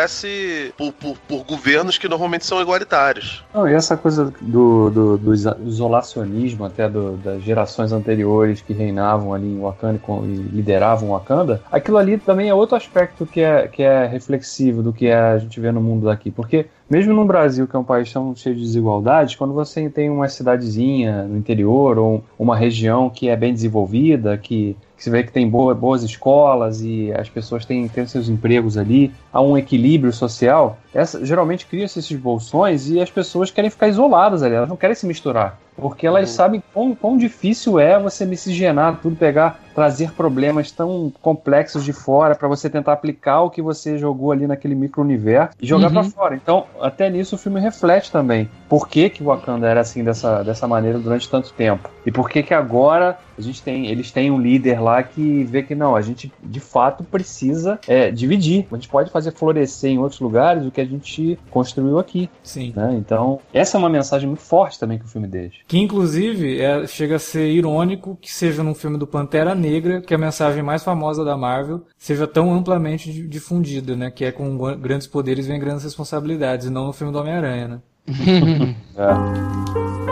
por, por, por, governos que normalmente são igualitários. Não, e essa coisa do, do, do isolacionismo até do, das gerações anteriores que reinavam ali em Wakanda e lideravam Wakanda, aquilo ali também é outro aspecto que é, que é reflexivo do que a gente vê no mundo daqui. Porque mesmo no Brasil, que é um país tão cheio de desigualdades, quando você tem uma cidadezinha no interior ou uma região que é bem desenvolvida, que que você vê que tem boa, boas escolas e as pessoas têm, têm seus empregos ali, há um equilíbrio social, essa, geralmente cria-se esses bolsões e as pessoas querem ficar isoladas ali, elas não querem se misturar. Porque elas uhum. sabem quão, quão difícil é você miscigenar tudo, pegar, trazer problemas tão complexos de fora para você tentar aplicar o que você jogou ali naquele micro-universo e jogar uhum. para fora. Então, até nisso o filme reflete também. Por que, que o Wakanda era assim dessa, dessa maneira durante tanto tempo? E por que que agora a gente tem, eles têm um líder lá que vê que não, a gente de fato precisa é, dividir. A gente pode fazer florescer em outros lugares o que a gente construiu aqui. Sim. Né? Então, essa é uma mensagem muito forte também que o filme deixa. Que inclusive é, chega a ser irônico que seja num filme do Pantera Negra que a mensagem mais famosa da Marvel seja tão amplamente difundida, né? Que é com grandes poderes vem grandes responsabilidades, e não no filme do Homem-Aranha, né? é.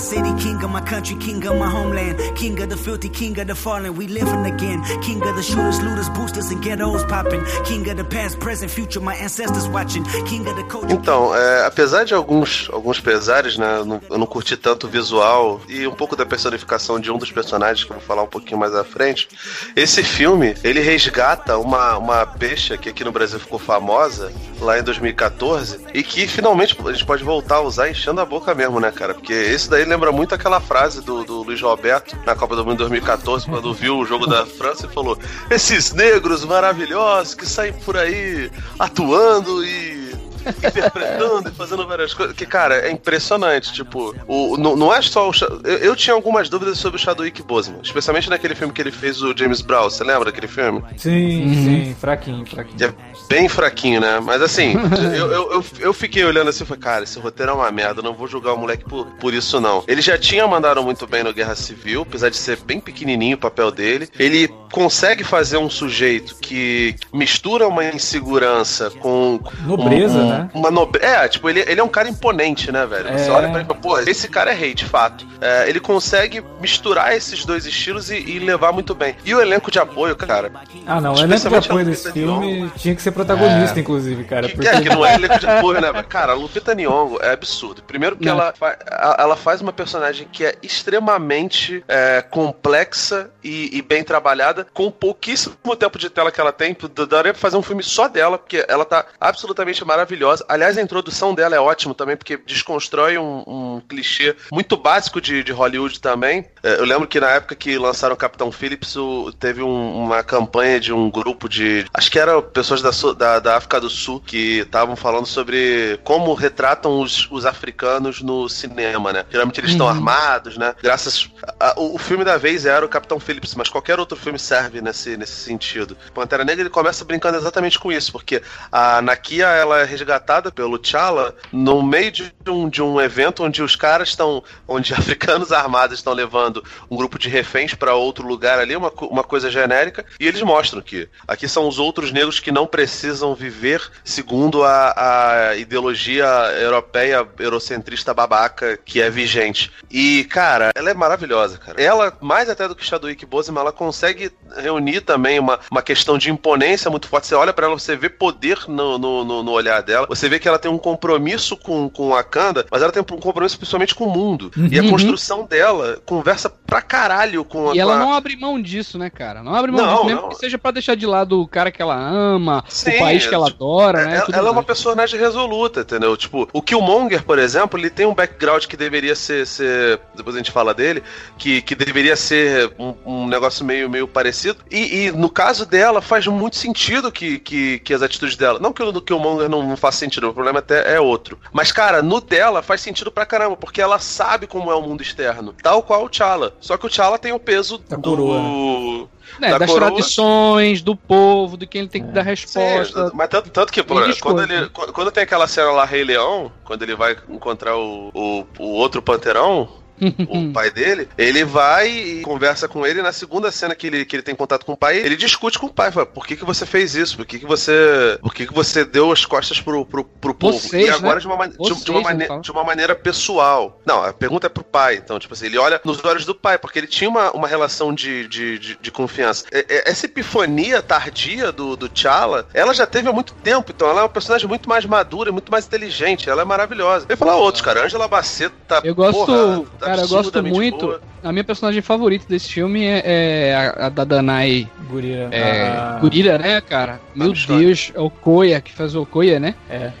City, my country, my homeland, king of the filthy, king of the fallen. We living again, king of the shooters, looters, boosters and ghettos popping, king of the past, present, future. My ancestors watching, king of the culture. Então, é, apesar de alguns alguns pesares, né, eu não, eu não curti tanto o visual e um pouco da personificação de um dos personagens que eu vou falar um pouquinho mais à frente. Esse filme ele resgata uma uma peixe que aqui no Brasil ficou famosa lá em 2014 e que finalmente a gente pode voltar a usar enchendo a boca mesmo, né, cara? Porque esse daí lembra muito aquela frase do, do Luiz Roberto na Copa do Mundo 2014, quando viu o jogo da França e falou: Esses negros maravilhosos que saem por aí atuando e interpretando e fazendo várias coisas. Que, cara, é impressionante. Tipo, o, não, não é só o. Eu, eu, tinha algumas dúvidas sobre o Chadwick Boseman, especialmente naquele filme que ele fez, o James Brown. Você lembra daquele filme? Sim, uhum. sim, fraquinho, fraquinho. É bem fraquinho, né? Mas assim, eu, eu, eu, eu, fiquei olhando assim e falei, cara, esse roteiro é uma merda, não vou julgar o moleque por, por isso, não. Ele já tinha mandado muito bem no Guerra Civil, apesar de ser bem pequenininho o papel dele. Ele consegue fazer um sujeito que mistura uma insegurança com. Nobreza, um, um, né? Uma nobre... É, tipo, ele, ele é um cara imponente, né, velho? Você é... olha pra ele e fala, pô, esse cara é rei, de fato. É, ele consegue misturar esses dois estilos e, e, levar muito bem. E o elenco de apoio, cara. Ah, não, o elenco de apoio desse filme tinha que ser protagonista, é. inclusive, cara. Que, porque... é, que não é elenco de apoio, né? Cara, a Lupita Nyong'o é absurdo. Primeiro que ela, fa ela faz uma personagem que é extremamente é, complexa e, e, bem trabalhada, com pouquíssimo tempo de tela que ela tem. Daria pra fazer um filme só dela, porque ela tá absolutamente maravilhosa. Aliás, a introdução dela é ótima também, porque desconstrói um, um clichê muito básico de, de Hollywood também. É, eu lembro que na época que lançaram o Capitão Phillips, o, teve um, uma campanha de um grupo de. Acho que eram pessoas da, da, da África do Sul que estavam falando sobre como retratam os, os africanos no cinema, né? Geralmente eles estão uhum. armados, né? Graças. A, o, o, filme da vez era o Capitão Phillips, mas qualquer outro filme serve nesse, nesse sentido. Pantera Negra ele começa brincando exatamente com isso, porque a Nakia ela é resgatada pelo T'Challa no meio de um, de um evento onde os caras estão. onde africanos armados estão levando um grupo de reféns para outro lugar ali, uma, uma coisa genérica, e eles mostram que aqui são os outros negros que não precisam viver segundo a, a ideologia europeia eurocentrista babaca que é vigente. E, cara, ela é maravilhosa, cara. Ela, mais até do que Chadwick Boseman, ela consegue reunir também uma, uma questão de imponência muito forte. Você olha para ela, você vê poder no, no, no, olhar dela, você vê que ela tem um compromisso com, com a Kanda, mas ela tem um compromisso principalmente com o mundo. Uhum. E a uhum. construção dela conversa pra caralho com a. E ela não abre mão disso, né, cara? Não abre mão não, disso, mesmo não. que seja para deixar de lado o cara que ela ama, Sim, o país que ela tipo, adora, né? Ela, ela é uma personagem resoluta, entendeu? Tipo, o Killmonger, por exemplo, ele tem um background que deveria ser. ser depois a gente fala dele, que, que deveria ser um, um negócio meio, meio parecido. E, e, no caso dela, faz muito sentido que, que, que as atitudes dela. Não que o Killmonger não, não faça sentido, o problema até é outro. Mas, cara, no dela faz sentido pra caramba, porque ela sabe como é o mundo externo. Tal qual o T'Challa. Só que o T'Challa tem o peso da do. Coroa. Né? É, das coroa. tradições, do povo, de quem ele tem que dar resposta. Sim, mas tanto, tanto que, pô, quando, ele, quando tem aquela cena lá, Rei Leão, quando ele vai encontrar o, o, o outro panterão, o pai dele, ele vai e conversa com ele. Na segunda cena que ele, que ele tem contato com o pai, ele discute com o pai. Fala, por que, que você fez isso? Por que, que você. Por que, que você deu as costas pro, pro, pro povo? Vocês, e agora né? de, uma, de, de, uma maneira, de uma maneira pessoal. Não, a pergunta é pro pai. Então, tipo assim, ele olha nos olhos do pai, porque ele tinha uma, uma relação de, de, de, de confiança. Essa epifania tardia do, do T'Challa, ela já teve há muito tempo. Então, ela é uma personagem muito mais madura, muito mais inteligente. Ela é maravilhosa. Eu ia falar outros, cara. Angela Bassett tá. Eu gosto. Porra, cara, eu gosto muito. Boa. A minha personagem favorita desse filme é, é a, a, da Danai Gurira. É, ah. Gurira, né, cara? Meu Deus, é o Koya que faz o Koya, né? É.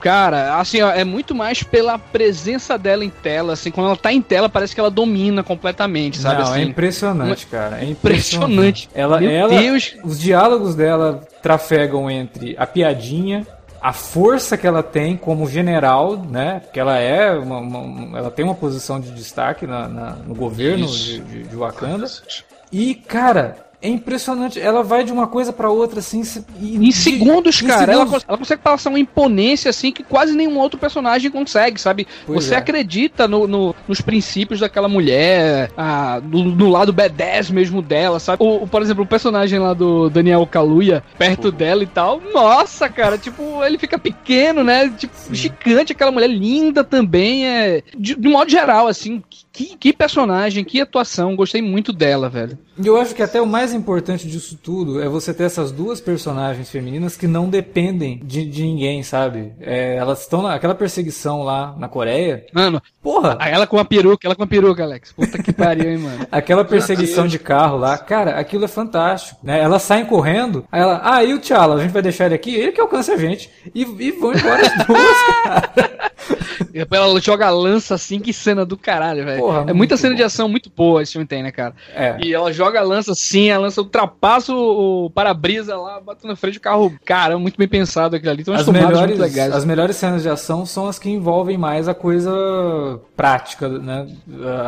Cara, assim, ó, é muito mais pela presença dela em tela, assim, quando ela tá em tela parece que ela domina completamente, sabe? Não, assim, é impressionante, cara. É impressionante. Ela, Meu ela, Deus. Os diálogos dela trafegam entre a piadinha, a força que ela tem como general, né? Porque ela é uma, uma ela tem uma posição de destaque na, na no governo de, de, de Wakanda. E cara, é impressionante, ela vai de uma coisa para outra assim. em segundos, cara. Em segundos. Ela, ela, consegue passar uma imponência assim que quase nenhum outro personagem consegue, sabe? Pois Você é. acredita no, no, nos princípios daquela mulher, a, lado B10 mesmo dela, sabe? O, por exemplo, o personagem lá do Daniel Kaluuya, perto uhum. dela e tal. Nossa, cara, tipo, ele fica pequeno, né? Tipo, Sim. gigante, aquela mulher linda também. É, de, de modo geral, assim, que, que personagem, que atuação. Gostei muito dela, velho. E eu acho que até o mais importante disso tudo é você ter essas duas personagens femininas que não dependem de, de ninguém, sabe? É, elas estão naquela perseguição lá na Coreia. Mano, porra! Ela com a peruca, ela com a peruca, Alex. Puta que pariu, hein, mano. aquela perseguição de carro lá, cara, aquilo é fantástico, né? Elas saem correndo, aí ela, ah, e o T'Challa, a gente vai deixar ele aqui? Ele que alcança a gente. E, e vão embora as duas, cara. E ela joga a lança assim, que cena do caralho, velho. É muita cena bom. de ação muito boa esse filme tem, né, cara? É. E ela joga a lança assim, a lança ultrapassa o, o para-brisa lá, bate na frente do carro. Cara, muito bem pensado aquilo ali. Umas As melhores, muito legais. as melhores cenas de ação são as que envolvem mais a coisa prática, né?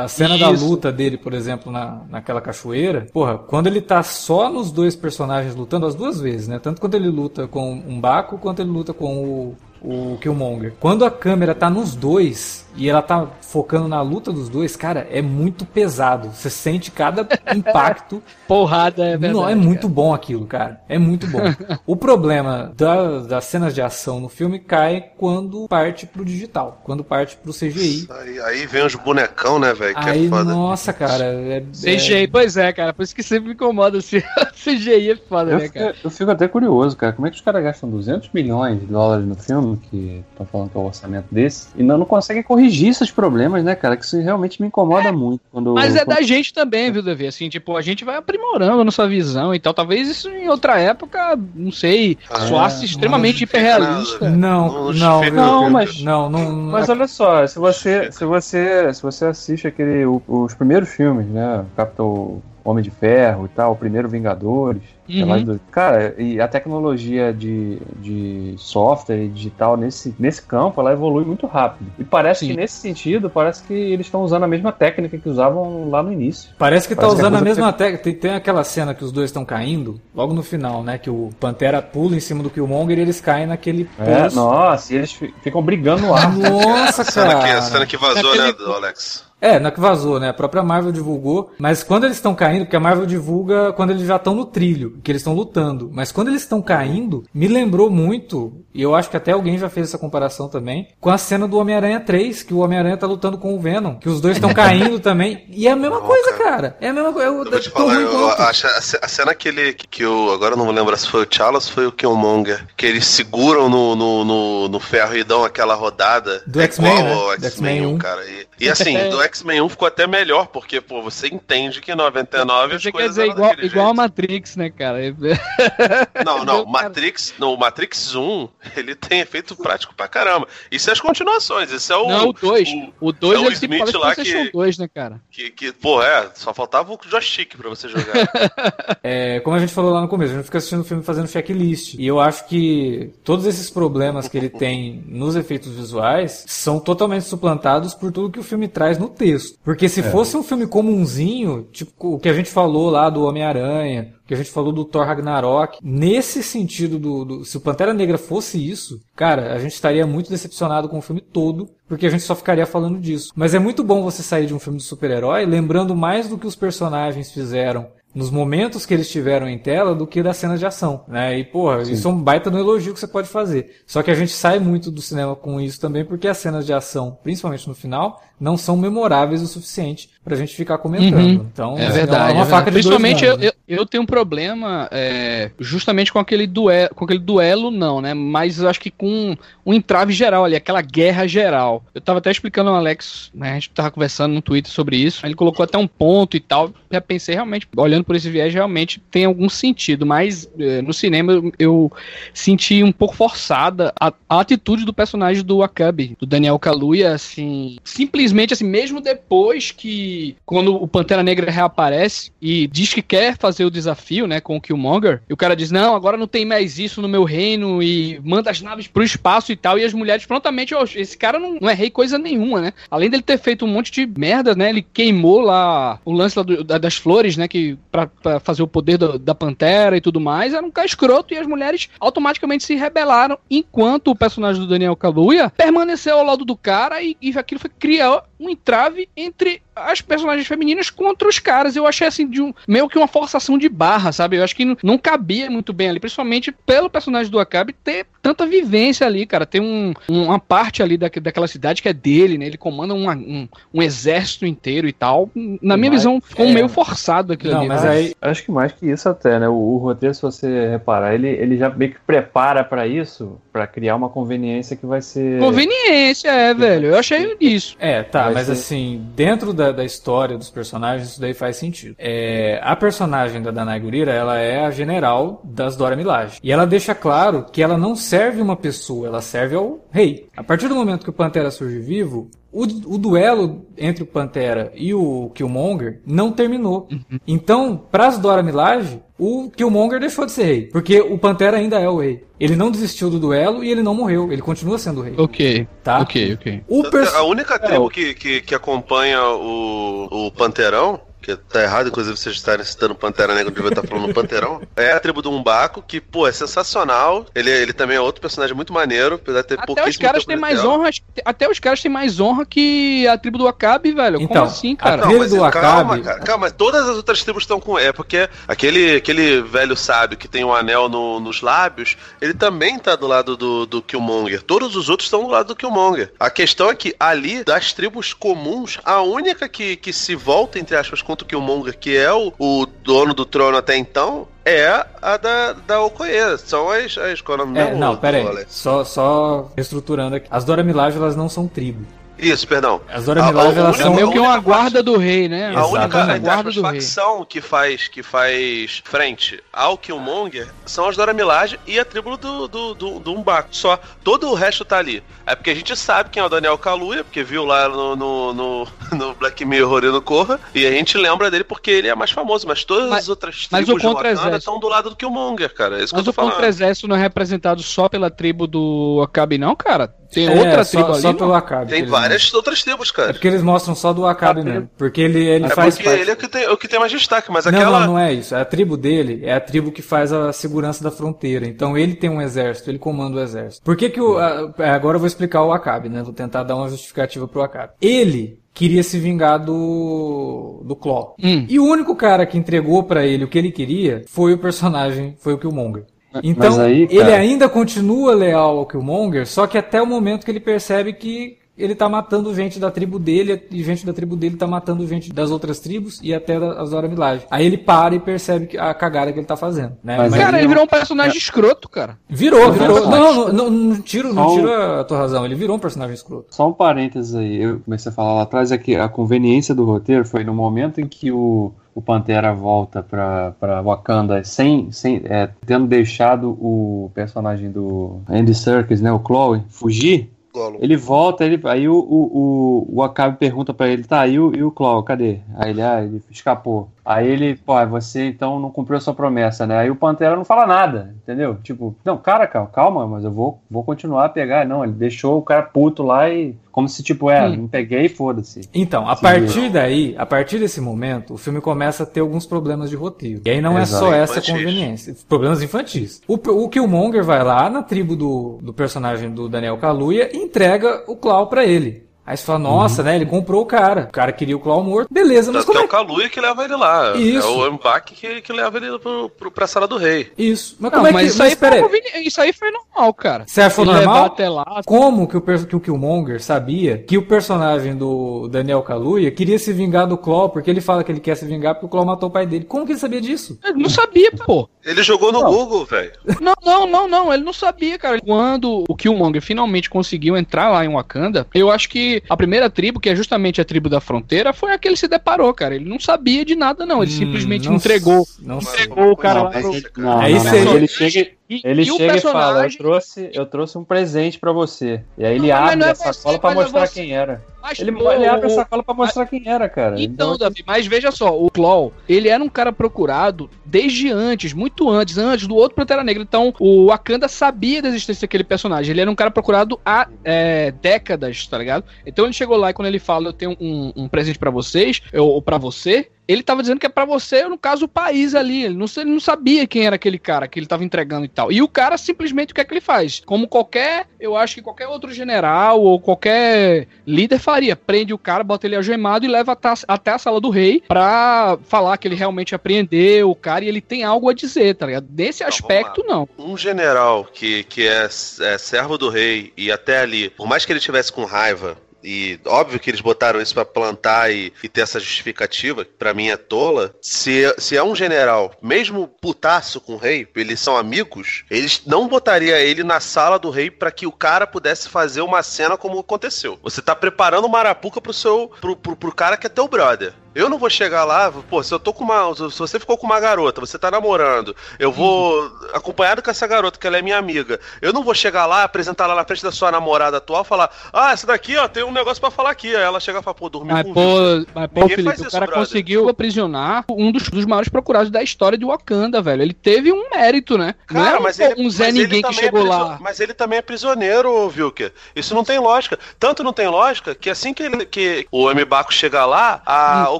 A cena da Isso. luta dele, por exemplo, na, naquela cachoeira. Porra, quando ele tá só nos dois personagens lutando, as duas vezes, né? Tanto quando ele luta com um Baco, quanto ele luta com o, o Killmonger. Quando a câmera tá nos dois e ela tá focando na luta dos dois, cara, é muito pesado. Você sente cada impacto Porrada, é verdade. não, é muito bom aquilo, cara. É muito bom. o problema da- das cenas de ação no filme cai quando parte pro digital, quando parte pro CGI. Aí, aí vem os bonecão, né, velho? Que Aí, é foda. nossa, cara, é, CGI, pois é, cara. Por isso que sempre me incomoda assim. CGI é foda, Eu né, fico, cara? eu fico até curioso, cara. Como é que os caras gastam 200 milhões de dólares no filme, que estão falando que é o orçamento desse, e não, não conseguem corrigir esses problemas, né, cara? Que isso realmente me incomoda muito. Quando, Mas é quando- da gente também, viu, Davi? Assim, tipo, a gente vai aprimorando a nossa visão e tal. Talvez isso em outra época, não sei, Ah, soasse extremamente hiperrealista. Não, Não não, não, Não, mas- não, não, Mas olha só, se você, se você, se você assiste aquele, os primeiros filmes, né, Capitão Homem de Ferro e tal, o primeiro Vingadores, Uhum. do- cara, e a tecnologia de, de software e digital nesse, nesse campo, ela evolui muito rápido. E parece Sim. que nesse sentido, parece que eles estão usando a mesma técnica que usavam lá no início. Parece que tá Parece que usando a a mesma técnica. Tem, tem aquela cena que os dois estão caindo, logo no final, né? Que o Pantera pula em cima do Killmonger e eles caem naquele É, poço. nossa, e eles fi- ficam brigando no ar. Nossa, a cena que, a cara. cena que vazou, né, Alex? É, na que vazou, né? A própria Marvel divulgou. Mas quando eles estão caindo, porque a Marvel divulga quando eles já estão no trilho, que eles estão lutando. Mas quando eles estão caindo, me lembrou muito, e eu acho que até alguém já fez essa comparação também, com a cena do Homem-Aranha 3, que o Homem-Aranha tá lutando com o Venom, que os dois estão caindo também. E é a mesma Não, coisa, cara. cara. É a mesma coisa. Eu, Eu vou te falar, eu acho a, ce- a cena que ele. Que, que eu. Agora eu não vou lembrar se foi o se foi o Killmonger. Que eles seguram no, no, no, no ferro e dão aquela rodada. Do é X-Men, igual né? X-Men X-Men 1, 1. cara. E, e assim, do X-Men 1 ficou até melhor, porque, pô, você entende que em 99 as Você quer coisas dizer eram igual, igual a. Matrix, né, cara? Não, não, Cara. Matrix, não, o Matrix 1, ele tem efeito prático pra caramba. Isso é as continuações, isso é o. Não, o 2. O 2 é o se Smith lá que- 2, né, cara? Que, que, pô, é, só faltava o joystick pra você jogar. É, como a gente falou lá no começo, a gente fica assistindo o filme fazendo checklist. E eu acho que todos esses problemas que ele tem nos efeitos visuais são totalmente suplantados por tudo que o filme traz no texto. Porque se fosse um filme comunzinho, tipo o que a gente falou lá do Homem-Aranha, que a gente falou do Thor Ragnarok, nesse sentido do, do- Se o Pantera Negra fosse isso, cara, a gente estaria muito decepcionado com o filme todo, porque a gente só ficaria falando disso. Mas é muito bom você sair de um filme de super-herói lembrando mais do que os personagens fizeram nos momentos que eles tiveram em tela do que das cenas de ação, né? E, porra, isso é um baita no elogio que você pode fazer. Só que a gente sai muito do cinema com isso também porque as cenas de ação, principalmente no final, não são memoráveis o suficiente pra gente ficar comentando. Uhum. Então, É verdade. uma é faca verdade. de dois Principalmente eu, gumes, né? eu, eu tenho um problema é, justamente com aquele, duelo, com aquele duelo, não, né? Mas eu acho que com um entrave geral ali, aquela guerra geral. Eu tava até explicando ao Alex, né? A gente tava conversando no Twitter sobre isso. Ele colocou até um ponto e tal. Já pensei realmente, olhando por esse viés, realmente tem algum sentido. Mas é, no cinema eu, eu senti um pouco forçada a, a atitude do personagem do Akabe, do Daniel Kaluuya, assim, simplesmente assim, mesmo depois que quando o Pantera Negra reaparece e diz que quer fazer o desafio, né, com o Killmonger, e o cara diz: "Não, agora não tem mais isso no meu reino" e manda as naves pro espaço e tal, e as mulheres prontamente, "Ô, esse cara não, não errei coisa nenhuma, né? Além dele ter feito um monte de merda, né? Ele queimou lá o lance lá do- da- das flores, né, que pra fazer o poder do- da Pantera e tudo mais, era um cara escroto e as mulheres automaticamente se rebelaram, enquanto o personagem do Daniel Kaluuya permaneceu ao lado do cara e, e aquilo foi criar um entrave entre as personagens femininas contra os caras. Eu achei assim de um meio que uma forçação de barra, sabe? Eu acho que não, não cabia muito bem ali, principalmente pelo personagem do Akabe ter tanta vivência ali, cara. Tem um, uma parte ali da, daquela cidade que é dele, né? Ele comanda uma- um, um exército inteiro e tal. Na minha Mas, visão, ficou é. meio forçado aquilo Não, ali. mas né? aí- Acho que mais que isso até, né? O, o roteiro, se você reparar, ele, ele já meio que prepara pra isso, pra criar uma conveniência que vai ser. Conveniência, é, velho. Eu achei isso. É, tá, Vai mas ser- assim, dentro da, da, história dos personagens, isso daí faz sentido. É, a personagem da Danai Gurira, ela é a general das Dora Milaje. E ela deixa claro que ela não serve uma pessoa, ela serve ao rei. A partir do momento que o Pantera surge vivo, o, o duelo entre o Pantera e o Killmonger não terminou. Então, para as Dora Milaje, o Killmonger deixou de ser rei. Porque o Pantera ainda é o rei. Ele não desistiu do duelo e ele não morreu. Ele continua sendo o rei. Ok. Tá? Ok, ok. O perso- A única tribo que, que, que acompanha o, o Panterão, que tá errado, inclusive vocês estarem citando Pantera Negra, devia estar falando Panterão, é a tribo do Umbaco, que, pô, é sensacional. Ele, ele também é outro personagem muito maneiro, apesar de ter Até os caras têm mais honra. Até os caras têm mais honra que a tribo do Acabe, velho. Como Então, assim, a cara? Aquele mas do calma, Acabe- cara, calma, todas as outras tribos estão com. É porque aquele, aquele velho sábio que tem um anel no- nos lábios, ele também tá do lado do, do Killmonger. Todos os outros estão do lado do Killmonger. A questão é que ali, das tribos comuns, a única que, que se volta, entre aspas, contra o Killmonger, que é o, o dono do trono até então, é a da, da Okoye. São as. as qual é o nome É, mesmo, não, pera aí. Só, só reestruturando aqui. As Dora Milaje, elas não são tribo. Isso, perdão. As A- a elas única- É são... meio que uma guarda do rei, né? A única entre guarda do rei. facção que faz, que faz frente ao Killmonger são as Dora Milaje e a tribo do, do, do, do Umbaco. Só. Todo o resto tá ali. É porque a gente sabe quem é o Daniel Kaluuya, porque viu lá no, no, no, no Black Mirror e no Corra, e a gente lembra dele porque ele é mais famoso, mas todas Mas- as outras mas tribos o de Wakanda contra-exército- estão do lado do Killmonger, cara. É isso Mas que eu o tô falando. contra-exército não é representado só pela tribo do Acabe, não, cara? Tem É, outra só, tribo ali. Só pelo Acabe. Tem eles várias outras tribos, mostram. É cara. porque eles mostram só do Acabe Ah, mesmo. Porque ele, ele É faz porque parte... ele é o que, tem, o que tem mais destaque, mas Não, aquela. não, não é isso. A tribo dele é a tribo que faz a segurança da fronteira. Então ele tem um exército, ele comanda o exército. Por que que o... a- agora eu vou explicar o Acabe, né? Vou tentar dar uma justificativa pro Acabe. Ele queria se vingar do do Claw. Hum. E o único cara que entregou pra ele o que ele queria foi o personagem, foi o Killmonger. Então, aí, ele cara- ainda continua leal ao Killmonger, só que até o momento que ele percebe que ele tá matando gente da tribo dele, e gente da tribo dele tá matando gente das outras tribos e até das Dora Milaje. Aí ele para e percebe que- a cagada que ele tá fazendo, né? Mas Cara, aí ele não- virou um personagem escroto, cara. Virou, virou. Não, Não, não, não, não tiro, não um- tiro a tua razão. Ele virou um personagem escroto. Só um parênteses aí, eu comecei a falar lá atrás, é que a conveniência do roteiro foi no momento em que o, o Pantera volta pra, pra Wakanda sem, sem é, tendo deixado o personagem do Andy Serkis, né, o Chloe, fugir, Gollum. ele volta, ele, aí o, o, o, o Acabe pergunta pra ele, tá, e o, e o Chloe, cadê? Aí ele, ah, ele escapou. Aí ele, pô, você então não cumpriu a sua promessa, né? Aí o Pantera não fala nada, entendeu? Tipo, não, cara, calma, calma mas eu vou, vou continuar a pegar. Não, ele deixou o cara puto lá e. Como se, tipo, é, Hum. não peguei e foda-se. Então, a Sim. partir daí, a partir desse momento, o filme começa a ter alguns problemas de roteiro. E aí não Exato. é só essa Infantis. conveniência. Problemas infantis. O, o Killmonger vai lá na tribo do, do personagem do Daniel Kaluuya e entrega o Claw pra ele. Aí você fala, nossa, né? Ele comprou o cara. O cara queria o Claw morto. Beleza, mas que como é é o Kaluuya que leva ele lá. Isso. É o Mbak que, que leva ele pro, pro, pra sala do rei. Isso. Mas Não, como é mas que... isso aí, foi isso aí foi normal, cara. Você Ele levar normal? até lá. Como que o, que o Killmonger sabia que o personagem do Daniel Kaluuya queria se vingar do Claw, porque ele fala que ele quer se vingar porque o Claw matou o pai dele. Como que ele sabia disso? Ele não sabia, pô. Ele jogou no Não. Google, velho. Não, não, não, não. Ele não sabia, cara. Quando o Killmonger finalmente conseguiu entrar lá em Wakanda, eu acho que a primeira tribo, que é justamente a tribo da fronteira, foi a que ele se deparou, cara. Ele não sabia de nada, não. Ele Hum, simplesmente não entregou. Não sei. Entregou o cara não, lá pro- ele, não, Aí não, não, seria- ele chega, E, ele e chega e fala, eu personagem. trouxe, eu trouxe um presente pra você. E aí ele abre é a sacola é mostrar você. quem era. Mas, Ele, pô, ele abre a o- sacola pra mostrar quem era, cara. Então, Davi, mas veja só, o Claw, ele era um cara procurado desde antes, muito antes, antes do outro Pantera Negra. Então, o Wakanda sabia da existência daquele personagem. Ele era um cara procurado há é, décadas, tá ligado? Então ele chegou lá e quando ele fala, eu tenho um, um presente pra vocês, eu- ou pra você, ele tava dizendo que é pra você, no caso, o país ali. Ele não, ele não sabia quem era aquele cara que ele tava entregando e tal. E o cara, simplesmente, o que é que ele faz? Como qualquer, eu acho que qualquer outro general ou qualquer líder faria. Prende o cara, bota ele algemado e leva até a- sala do rei pra falar que ele realmente apreendeu o cara e ele tem algo a dizer, tá ligado? Nesse vamos aspecto, não. Um general que, que é, é servo do rei e até ali, por mais que ele tivesse com raiva e óbvio que eles botaram isso pra plantar e, e ter essa justificativa, que pra mim é tola. Se, se é um general, mesmo putaço com o rei, eles são amigos, eles não botaria ele na sala do rei pra que o cara pudesse fazer uma cena como aconteceu. Você tá preparando uma arapuca pro seu. pro, pro, pro cara que é teu brother. Eu não vou chegar lá, pô, se eu tô com uma. Se você ficou com uma garota, você tá namorando, eu vou. acompanhado com essa garota, que ela é minha amiga. Eu não vou chegar lá, apresentar lá na frente da sua namorada atual falar, ah, essa daqui, ó, tem um negócio pra falar aqui. Aí ela chega e fala, pô, dormi Mas com pô, o mas, pô Ninguém Felipe, faz o isso, cara brother. conseguiu aprisionar um dos, dos maiores procurados da história de Wakanda, velho. Ele teve um mérito, né? Não Cara, é um, mas ele, um Zé mas Ninguém que também chegou é lá. Mas ele também é prisioneiro, Vilker. Isso não tem lógica. Tanto não tem lógica que assim que, ele- que o Mbaku chega lá, a Hum.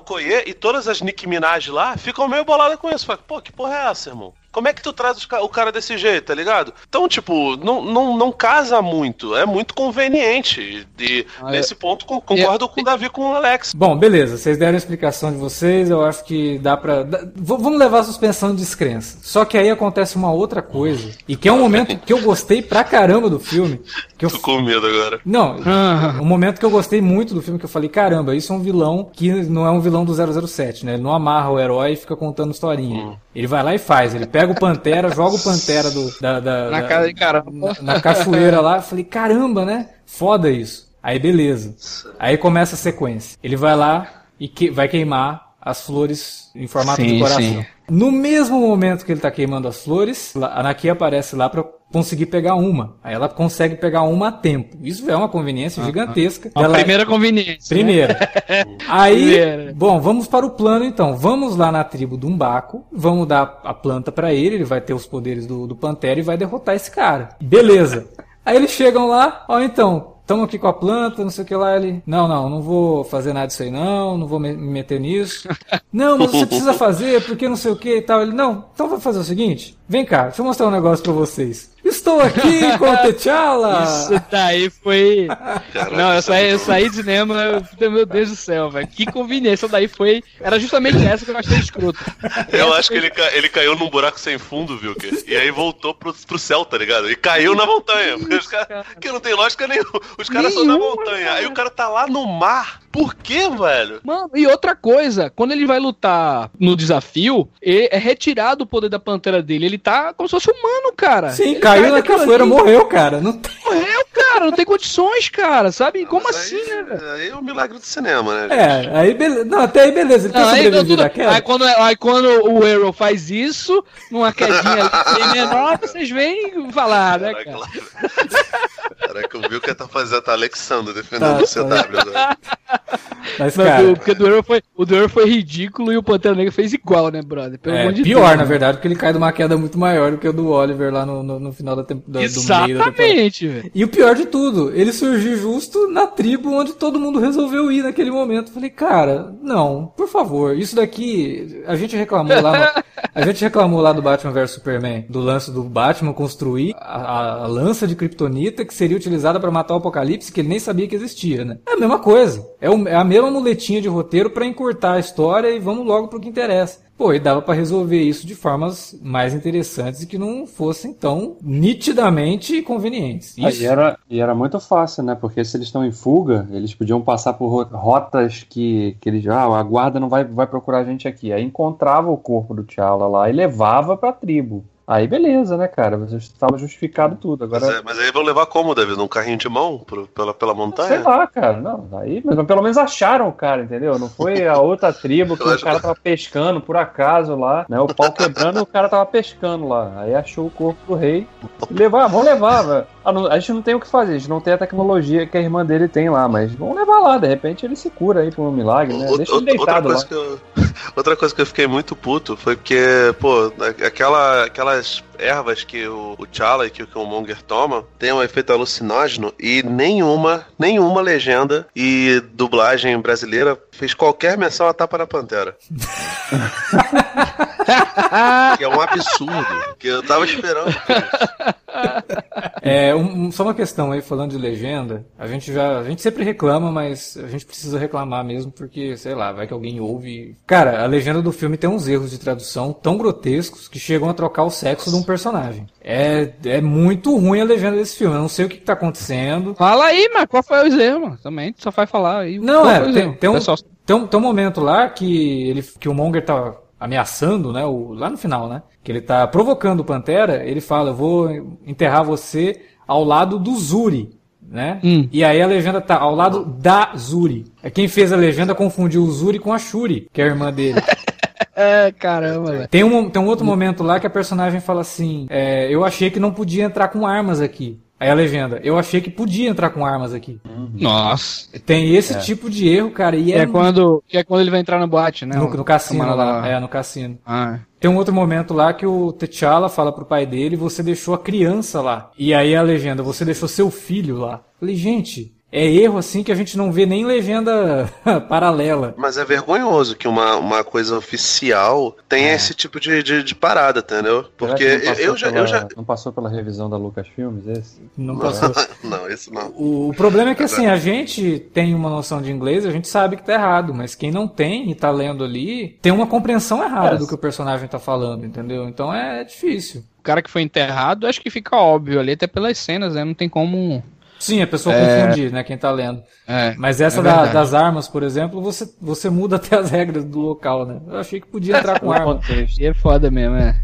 Okoye e todas as Nicki Minaj lá ficam meio boladas com isso. Fala, pô, que porra é essa, irmão? Como é que tu traz o cara desse jeito, tá ligado? Então, tipo, não, não, não casa muito. É muito conveniente. E Ah, nesse ponto con- concordo com o Davi com o Alex. Bom, beleza, vocês deram a explicação de vocês, eu acho que dá pra. vamos levar a suspensão de descrença. Só que aí acontece uma outra coisa, e que é um momento que eu gostei pra caramba do filme. Que eu, Tô com medo agora. não, um momento que eu gostei muito do filme, que eu falei, caramba, isso é um vilão que não é um vilão do 007, né? Ele não amarra o herói e fica contando historinha. Ele vai lá e faz, ele pega o Pantera, joga o Pantera do, da, da- Na da- cara de cara. na, na cachoeira lá, eu falei, caramba, né? Foda isso. Aí beleza. Aí começa a sequência. Ele vai lá e que- vai queimar as flores em formato Sim, de coração. sim. No mesmo momento que ele tá queimando as flores, a Naki aparece lá pra conseguir pegar uma. Aí ela consegue pegar uma a tempo. Isso é uma conveniência gigantesca. A Ela- primeira conveniência. né? Primeira. Aí, Primeira. bom, vamos para o plano então. Vamos lá na tribo do Umbaco, vamos dar a planta pra ele, ele vai ter os poderes do, do Pantera e vai derrotar esse cara. Beleza. Aí eles chegam lá, ó, então, estamos aqui com a planta, não sei o que lá. Ele, não, não, não vou fazer nada disso aí não, não vou me me meter nisso. Não, mas você precisa fazer, porque não sei o que e tal. Ele, não, então vou fazer o seguinte, vem cá, deixa eu mostrar um negócio pra vocês. Estou aqui com o T'Challa. Isso daí foi. Caraca, não, eu é saí, eu saí de cinema, eu- meu Deus do céu, velho. Que conveniência. Isso daí foi. Era justamente essa que eu achei escroto. Eu acho que ele, ca- ele caiu num buraco sem fundo, viu? Que, e aí voltou pro, pro céu, tá ligado? E caiu na montanha. Porque os cara, que não tem lógica nenhuma. Os caras são na montanha. Aí cara. o cara tá lá no mar. Por quê, velho? Mano, e outra coisa, quando ele vai lutar no desafio, é retirado o poder da pantera dele. Ele tá como se fosse humano, cara. Sim, Ele caiu cai na ali, morreu, cara. Não. Morreu, cara. Não tem condições, cara. Sabe? Como Mas assim, aí, né, velho? Aí é um milagre do cinema, né? gente? É, aí beleza. Não, até aí beleza. Ele Não, tá aí, tudo- aí quando, aí quando o Arrow faz isso, numa quedinha ali bem menor, vocês vêm falar, né, cara? Caraca, eu vi o que tá fazendo, tá Alexandre Tá, defendendo o CW agora. Mas, Não, cara, do- porque do Arrow foi, o do Arrow foi ridículo e o Pantera Negra fez igual, né, brother? Pelo é amor de pior, Deus, na né? verdade, porque ele cai de uma queda muito maior do que o do Oliver lá no, no, no final da temporada. Do meio da temporada. Exatamente, velho. E o pior de tudo, ele surgiu justo na tribo onde todo mundo resolveu ir naquele momento. Falei, cara, não, por favor, isso daqui. A gente reclamou lá no- A gente reclamou lá do Batman vs Superman, do lance do Batman construir a, a- lança de Kryptonita que seria utilizada pra matar o Apocalipse, que ele nem sabia que existia, né? É a mesma coisa. É, o- é a mesma muletinha de roteiro pra encurtar a história e vamos logo pro que interessa. Pô, e dava pra resolver isso de formas mais interessantes e que não fossem tão nitidamente convenientes. Ah. E era, e era muito fácil, né? Porque se eles estão em fuga, eles podiam passar por ro- rotas que, que eles. Ah, a guarda não vai, vai procurar a gente aqui. Aí encontrava o corpo do T'Challa lá e levava pra tribo. Aí beleza, né, cara? Você estava justificado tudo. Mas, Agora. é- mas aí vão levar como, David? Num carrinho de mão pro- pela, pela Sei montanha? lá, cara. Não, aí, mas pelo menos acharam o cara, entendeu? Não foi a outra tribo que o cara tava pescando por acaso lá, né? O pau quebrando e o cara tava pescando lá. Aí achou o corpo do rei. Levar, vamos levar, velho. A gente não tem o que fazer, a gente não tem a tecnologia que a irmã dele tem lá, mas vamos levar lá, de repente ele se cura aí por um milagre, né? Outra- Deixa ele outra, deitado lá. coisa que eu, outra coisa que eu fiquei muito puto foi porque, pô, aquela, aquelas ervas que o, o T'Challa e que o Killmonger tomam tem um efeito alucinógeno e nenhuma, nenhuma legenda e dublagem brasileira fez qualquer menção à tapa da pantera. que é um absurdo. Que eu tava esperando. É, um- só uma questão aí, falando de legenda, a gente já, a gente sempre reclama, mas a gente precisa reclamar mesmo, porque, sei lá, vai que alguém ouve. Cara, a legenda do filme tem uns erros de tradução tão grotescos que chegam a trocar o sexo de um personagem. É, é muito ruim a legenda desse filme, eu não sei o que, que tá acontecendo. Fala aí, mas qual foi os erros, mano? Também, tu só vai falar aí. Não, qual é, tem, tem um, tem, um, tem um momento lá que, ele, que o Monger tá ameaçando, né, o, lá no final, né, que ele tá provocando o Pantera, ele fala, eu vou enterrar você ao lado do Zuri, né, Hum. e aí a legenda tá ao lado da Zuri. É quem fez a legenda confundiu o Zuri com a Shuri, que é a irmã dele. É, caramba, velho. Tem um, tem um outro momento lá que a personagem fala assim: é, Eu achei que não podia entrar com armas aqui. Aí a legenda: Eu achei que podia entrar com armas aqui. Nossa. Tem esse tipo de erro, cara, e Que é, é, quando, que é quando ele vai entrar no boate, né? no, no cassino camarada lá. É, no cassino. Ah, Tem um outro momento lá que o T'Challa fala pro pai dele: Você deixou a criança lá. E aí a legenda: Você deixou seu filho lá. Falei, gente. É erro assim que a gente não vê nem legenda paralela. Mas é vergonhoso que uma, uma coisa oficial tenha esse tipo de, de, de parada, entendeu? Porque não eu, eu já, eu pela- já. Não passou pela revisão da Lucasfilmes esse? Não passou. Não, isso não. O, o problema é que assim, a gente tem uma noção de inglês, a gente sabe que tá errado, mas quem não tem e tá lendo ali, tem uma compreensão errada É. do que o personagem tá falando, entendeu? Então é difícil. o cara que foi enterrado, acho que fica óbvio ali, até pelas cenas, né? Não tem como. Sim, a pessoa É. confundir, né, quem tá lendo. É. Mas essa é da- das armas, por exemplo, você, você muda até as regras do local, né? Eu achei que podia entrar com arma. E é foda mesmo, é.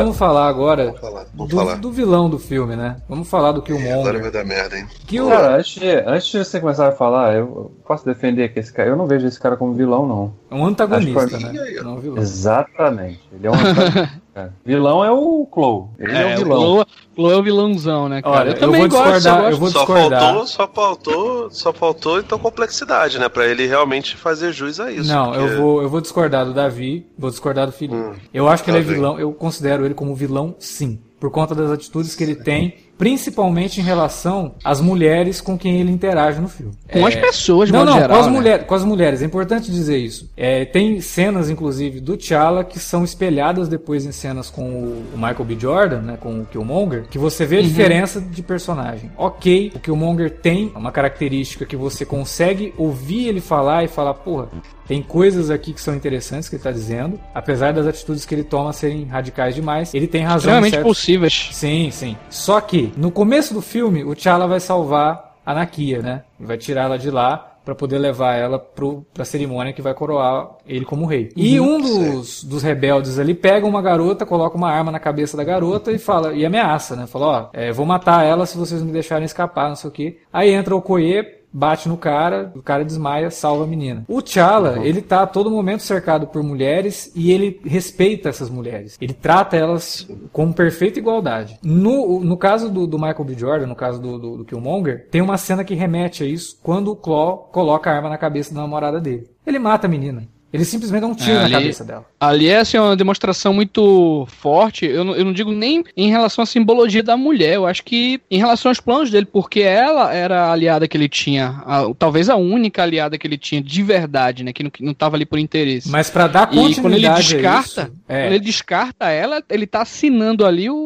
Vamos falar agora Vamos falar, vamos do, falar. do vilão do filme, né? Vamos falar do Agora Killmonger. vai dar merda, hein? Que o, Cara, antes antes de você começar a falar, eu posso defender que esse cara. Eu não vejo esse cara como vilão, não. é um antagonista, né? Não um vilão. Exatamente. Ele é um antagonista. Vilão é o Chloe. Ele é, É, o vilão. Chloe, Chloe é o vilãozão, né, cara? Olha, eu eu também vou gosto, discordar, eu eu vou Só discordar. faltou, só faltou, só faltou então complexidade, né? Pra ele realmente fazer jus a isso. Não, porque- eu vou, eu vou discordar do Davi, vou discordar do Felipe. Hum, eu acho que ele é tá bem. vilão, eu considero ele como vilão, sim. Por conta das atitudes que ele tem, principalmente em relação às mulheres com quem ele interage no filme. Com as pessoas, Não, não, geral, com, as né? mulher, com as mulheres, é importante dizer isso. É, tem cenas, inclusive, do T'Challa que são espelhadas depois em cenas com o Michael B. Jordan, né, com o Killmonger, que você vê a Uhum. diferença de personagem. Ok, o Killmonger tem uma característica que você consegue ouvir ele falar e falar, porra, tem coisas aqui que são interessantes que ele tá dizendo, apesar das atitudes que ele toma serem radicais demais, ele tem razão em Extremamente certos- possíveis. Sim, sim. Só que no começo do filme, o T'Challa vai salvar a Nakia, né? Vai tirar ela de lá pra poder levar ela pro, pra cerimônia que vai coroar ele como rei. E um dos, dos rebeldes ali pega uma garota, coloca uma arma na cabeça da garota e fala e ameaça, né? Fala, ó, é, vou matar ela se vocês me deixarem escapar, não sei o quê. Aí entra o Koye, bate no cara, o cara desmaia, salva a menina. O T'Challa, ele tá a todo momento cercado por mulheres e ele respeita essas mulheres. Ele trata elas com perfeita igualdade. No, no caso do, do Michael B. Jordan, no caso do, do, do Killmonger, tem uma cena que remete a isso quando o Claw coloca a arma na cabeça da namorada dele. Ele mata a menina. Ele simplesmente dá um tiro É, na ali- cabeça dela. Ali é assim, uma demonstração muito forte. Eu não, eu não digo nem em relação à simbologia da mulher, eu acho que em relação aos planos dele, porque ela era a aliada que ele tinha, a- talvez a única aliada que ele tinha de verdade, né? Que não, que não tava ali por interesse. Mas pra dar e quando ele continuidade a descarta, isso, é, quando ele descarta ela, ele tá assinando ali o.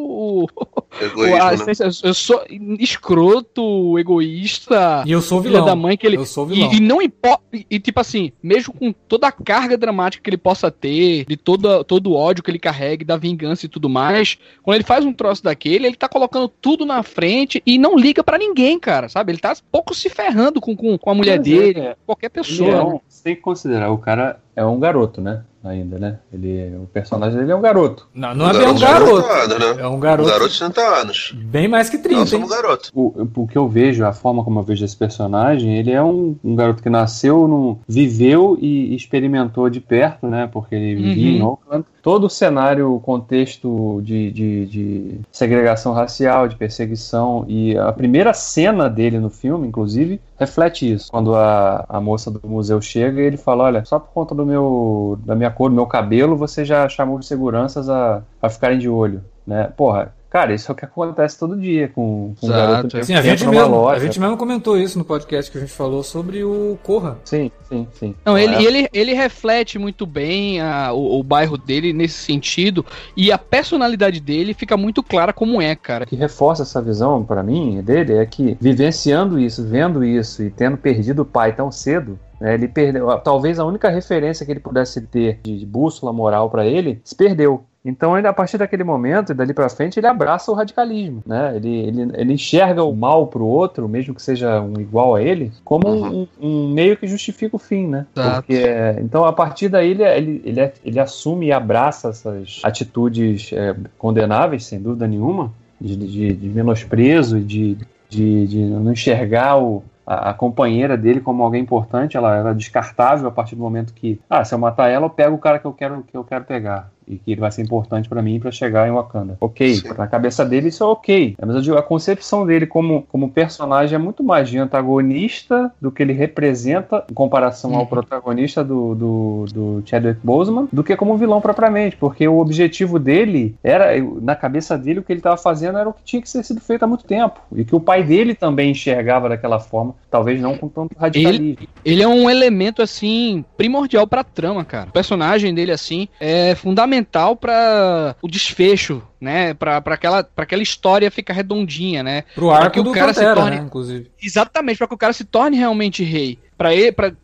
o- Egoísmo, a né? essência, eu sou escroto, egoísta. e eu sou vilão. da mãe que ele. Eu sou vilão. E, e não importa. E, e, tipo assim, mesmo com toda a carga dramática que ele possa ter, de toda, todo o ódio que ele carrega, da vingança e tudo mais, quando ele faz um troço daquele, ele tá colocando tudo na frente e não liga pra ninguém, cara, sabe? Ele tá pouco se ferrando com, com, com a mulher Mas dele, é, qualquer pessoa. é né? você tem que considerar, o cara é um garoto, né? Ainda, né? Ele, o personagem dele é um garoto. Não, não é bem um Garoto de garoto. 30 anos, né? É um garoto, Garoto de 30 anos. bem mais que 30, Nós hein? somos garoto. O, o que eu vejo, a forma como eu vejo esse personagem, ele é um, um garoto que nasceu, no, viveu e experimentou de perto, né? Porque ele vivia Uhum. em Oakland. Todo o cenário, o contexto de, de, de segregação racial, de perseguição, e a primeira cena dele no filme, inclusive, reflete isso. Quando a, a moça do museu chega e ele fala: Olha, só por conta do meu, da minha cor, do meu cabelo, você já chamou de seguranças a, a ficarem de olho. Né? Porra, Cara, isso é o que acontece todo dia com, com um garoto Sim, a gente, mesmo, a gente mesmo comentou isso no podcast que a gente falou sobre o Corra. Sim, sim, sim. Não, ele, é... ele, ele reflete muito bem a, o, o, bairro dele nesse sentido e a personalidade dele fica muito clara como é, cara. O que reforça essa visão para mim dele é que vivenciando isso, vendo isso e tendo perdido o pai tão cedo, né, ele perdeu. Talvez a única referência que ele pudesse ter de bússola moral para ele se perdeu. Então, ele, a partir daquele momento e dali para frente, ele abraça o radicalismo, né? Ele, ele, ele enxerga o mal pro outro, mesmo que seja um igual a ele, como uhum. um, um, meio que justifica o fim, né? Porque, então, a partir daí, ele, ele, ele, ele assume e abraça essas atitudes é, condenáveis, sem dúvida nenhuma, de, de, de menosprezo e de, de, de não enxergar o, a, companheira dele como alguém importante, ela era descartável a partir do momento que, ah, se eu matar ela, eu pego o cara que eu quero, que eu quero pegar e que ele vai ser importante para mim para chegar em Wakanda. Ok, na cabeça dele isso é ok. Mas eu digo, a concepção dele como, como personagem é muito mais de antagonista do que ele representa em comparação uhum. ao protagonista do, do, do Chadwick Boseman, do que como vilão propriamente, porque o objetivo dele era, na cabeça dele, o que ele estava fazendo era o que tinha que ser sido feito há muito tempo e que o pai dele também enxergava daquela forma, talvez não com tanto radicalismo. Ele, ele é um elemento assim primordial para a trama, cara. O personagem dele assim é fundamental fundamental para o desfecho, né? Para aquela, aquela história ficar redondinha, né? Pro arco que o do cara Pantera, se torne, né, inclusive. Exatamente, para que o cara se torne realmente rei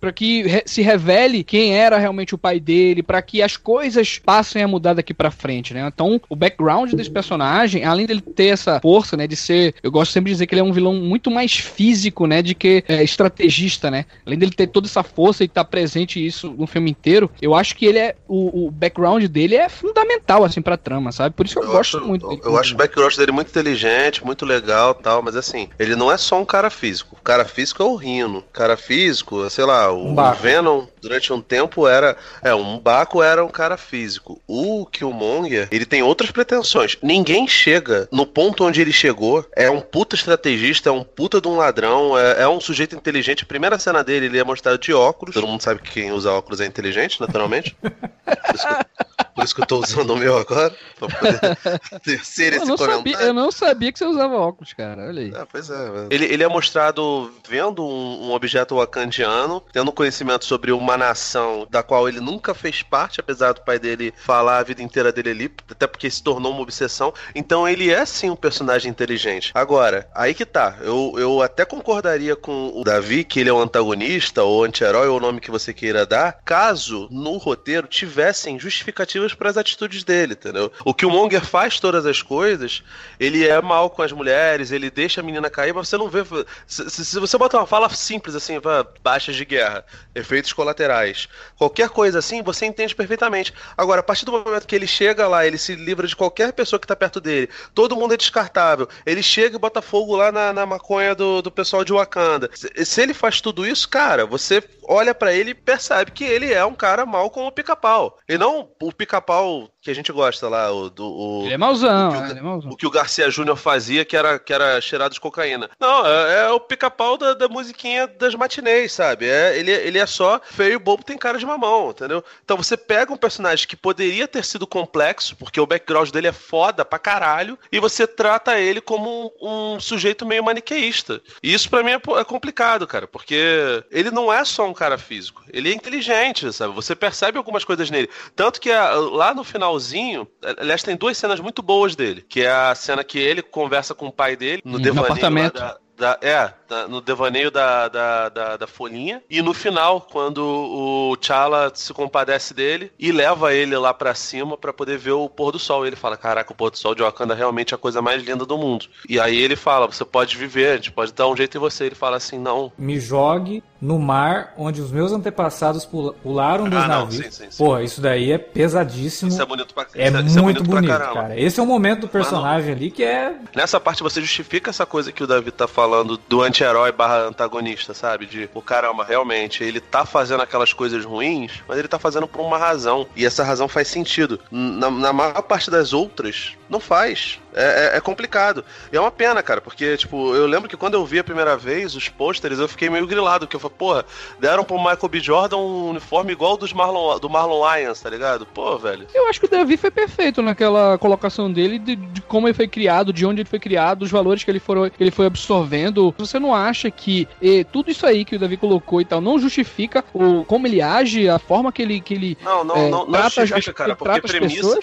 para que re, se revele quem era realmente o pai dele, para que as coisas passem a mudar daqui para frente, né? Então, o background desse personagem, além dele ter essa força, né, de ser, eu gosto sempre de dizer que ele é um vilão muito mais físico, né, de que é, estrategista, né? Além dele ter toda essa força e estar tá presente isso no filme inteiro, eu acho que ele é o, o background dele é fundamental assim para trama, sabe? Por isso que eu, eu gosto acho, muito. Dele. Eu acho o background dele muito inteligente, muito legal, tal, mas assim, ele não é só um cara físico. O cara físico é o Rino. O cara físico físico, sei lá, o, um Venom durante um tempo era, é, um Baco era um cara físico. O Killmonger, ele tem outras pretensões. Ninguém chega no ponto onde ele chegou, é um puta estrategista, é um puta de um ladrão, é, é um sujeito inteligente. A primeira cena dele, ele é mostrado de óculos. Todo mundo sabe que quem usa óculos é inteligente, naturalmente. Por isso que, eu tô usando o meu agora, pra poder ser esse eu comentário. Sabia, eu não sabia que você usava óculos, cara. Olha aí. É, pois é. Ele, ele é mostrado vendo um, um objeto wakandiano, tendo conhecimento sobre uma nação da qual ele nunca fez parte, apesar do pai dele falar a vida inteira dele ali, até porque se tornou uma obsessão. Então ele é sim um personagem inteligente. Agora, aí que tá. Eu, eu até concordaria com o Davi que ele é o um antagonista ou anti-herói, ou o nome que você queira dar, caso no roteiro tivessem justificativas para as atitudes dele, entendeu? O que o Monger faz todas as coisas, ele é mal com as mulheres, ele deixa a menina cair, mas você não vê. Se, se você bota uma fala simples assim, baixas de guerra, efeitos colaterais, qualquer coisa assim, você entende perfeitamente. Agora, a partir do momento que ele chega lá, ele se livra de qualquer pessoa que tá perto dele, todo mundo é descartável, ele chega e bota fogo lá na, na maconha do, do pessoal de Wakanda. Se, se ele faz tudo isso, cara, você olha para ele e percebe que ele é um cara mal como o pica-pau. E não o pica-pau que a gente gosta lá, o do. O, ele é mauzão, o que o, é, é mauzão. O que o Garcia Júnior fazia, que era, que era cheirado de cocaína. Não, é, é o pica-pau da, da musiquinha das matinês, sabe? É, ele, ele é só feio e bobo, tem cara de mamão, entendeu? Então você pega um personagem que poderia ter sido complexo, porque o background dele é foda pra caralho, e você trata ele como um, um sujeito meio maniqueísta. E isso para mim é, é complicado, cara, porque ele não é só um cara físico, ele é inteligente, sabe? Você percebe algumas coisas nele. Tanto que a, lá no final finalzinho, aliás, tem duas cenas muito boas dele, que é a cena que ele conversa com o pai dele no, no devaneio apartamento. Da, da, é, no devaneio da, da, da, da, folhinha. E no final, quando o T'Challa se compadece dele e leva ele lá para cima para poder ver o pôr do sol. Ele fala: Caraca, o pôr do sol de Wakanda é realmente a coisa mais linda do mundo. E aí ele fala: Você pode viver, a gente pode dar um jeito em você. Ele fala assim: Não. Me jogue no mar onde os meus antepassados pularam dos ah, navios. Sim, sim, sim. Pô, isso daí é pesadíssimo. Isso é bonito pra É, isso é muito é bonito, bonito cara. Esse é o momento do personagem ali que é. Nessa parte você justifica essa coisa que o Davi tá falando do anti-herói barra antagonista, sabe? De, o caramba, realmente, ele tá fazendo aquelas coisas ruins, mas ele tá fazendo por uma razão. E essa razão faz sentido. Na, na maior parte das outras, não faz. É, é, é complicado. E é uma pena, cara, porque, tipo, eu lembro que quando eu vi a primeira vez os pôsteres, eu fiquei meio grilado, porque eu falei, porra, deram pro Michael B. Jordan um uniforme igual dos Marlon, do Marlon Lyons, tá ligado? Pô, velho. Eu acho que o Davi foi perfeito naquela colocação dele de, de como ele foi criado, de onde ele foi criado, os valores que ele, for, que ele foi absorvendo. Você não acha que e, tudo isso aí que o Davi colocou e tal não justifica o, como ele age, a forma que ele, que ele não, não, é, não, não trata, justifica, cara, porque premissa,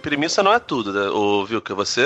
premissa não é tudo, né? Viu, que você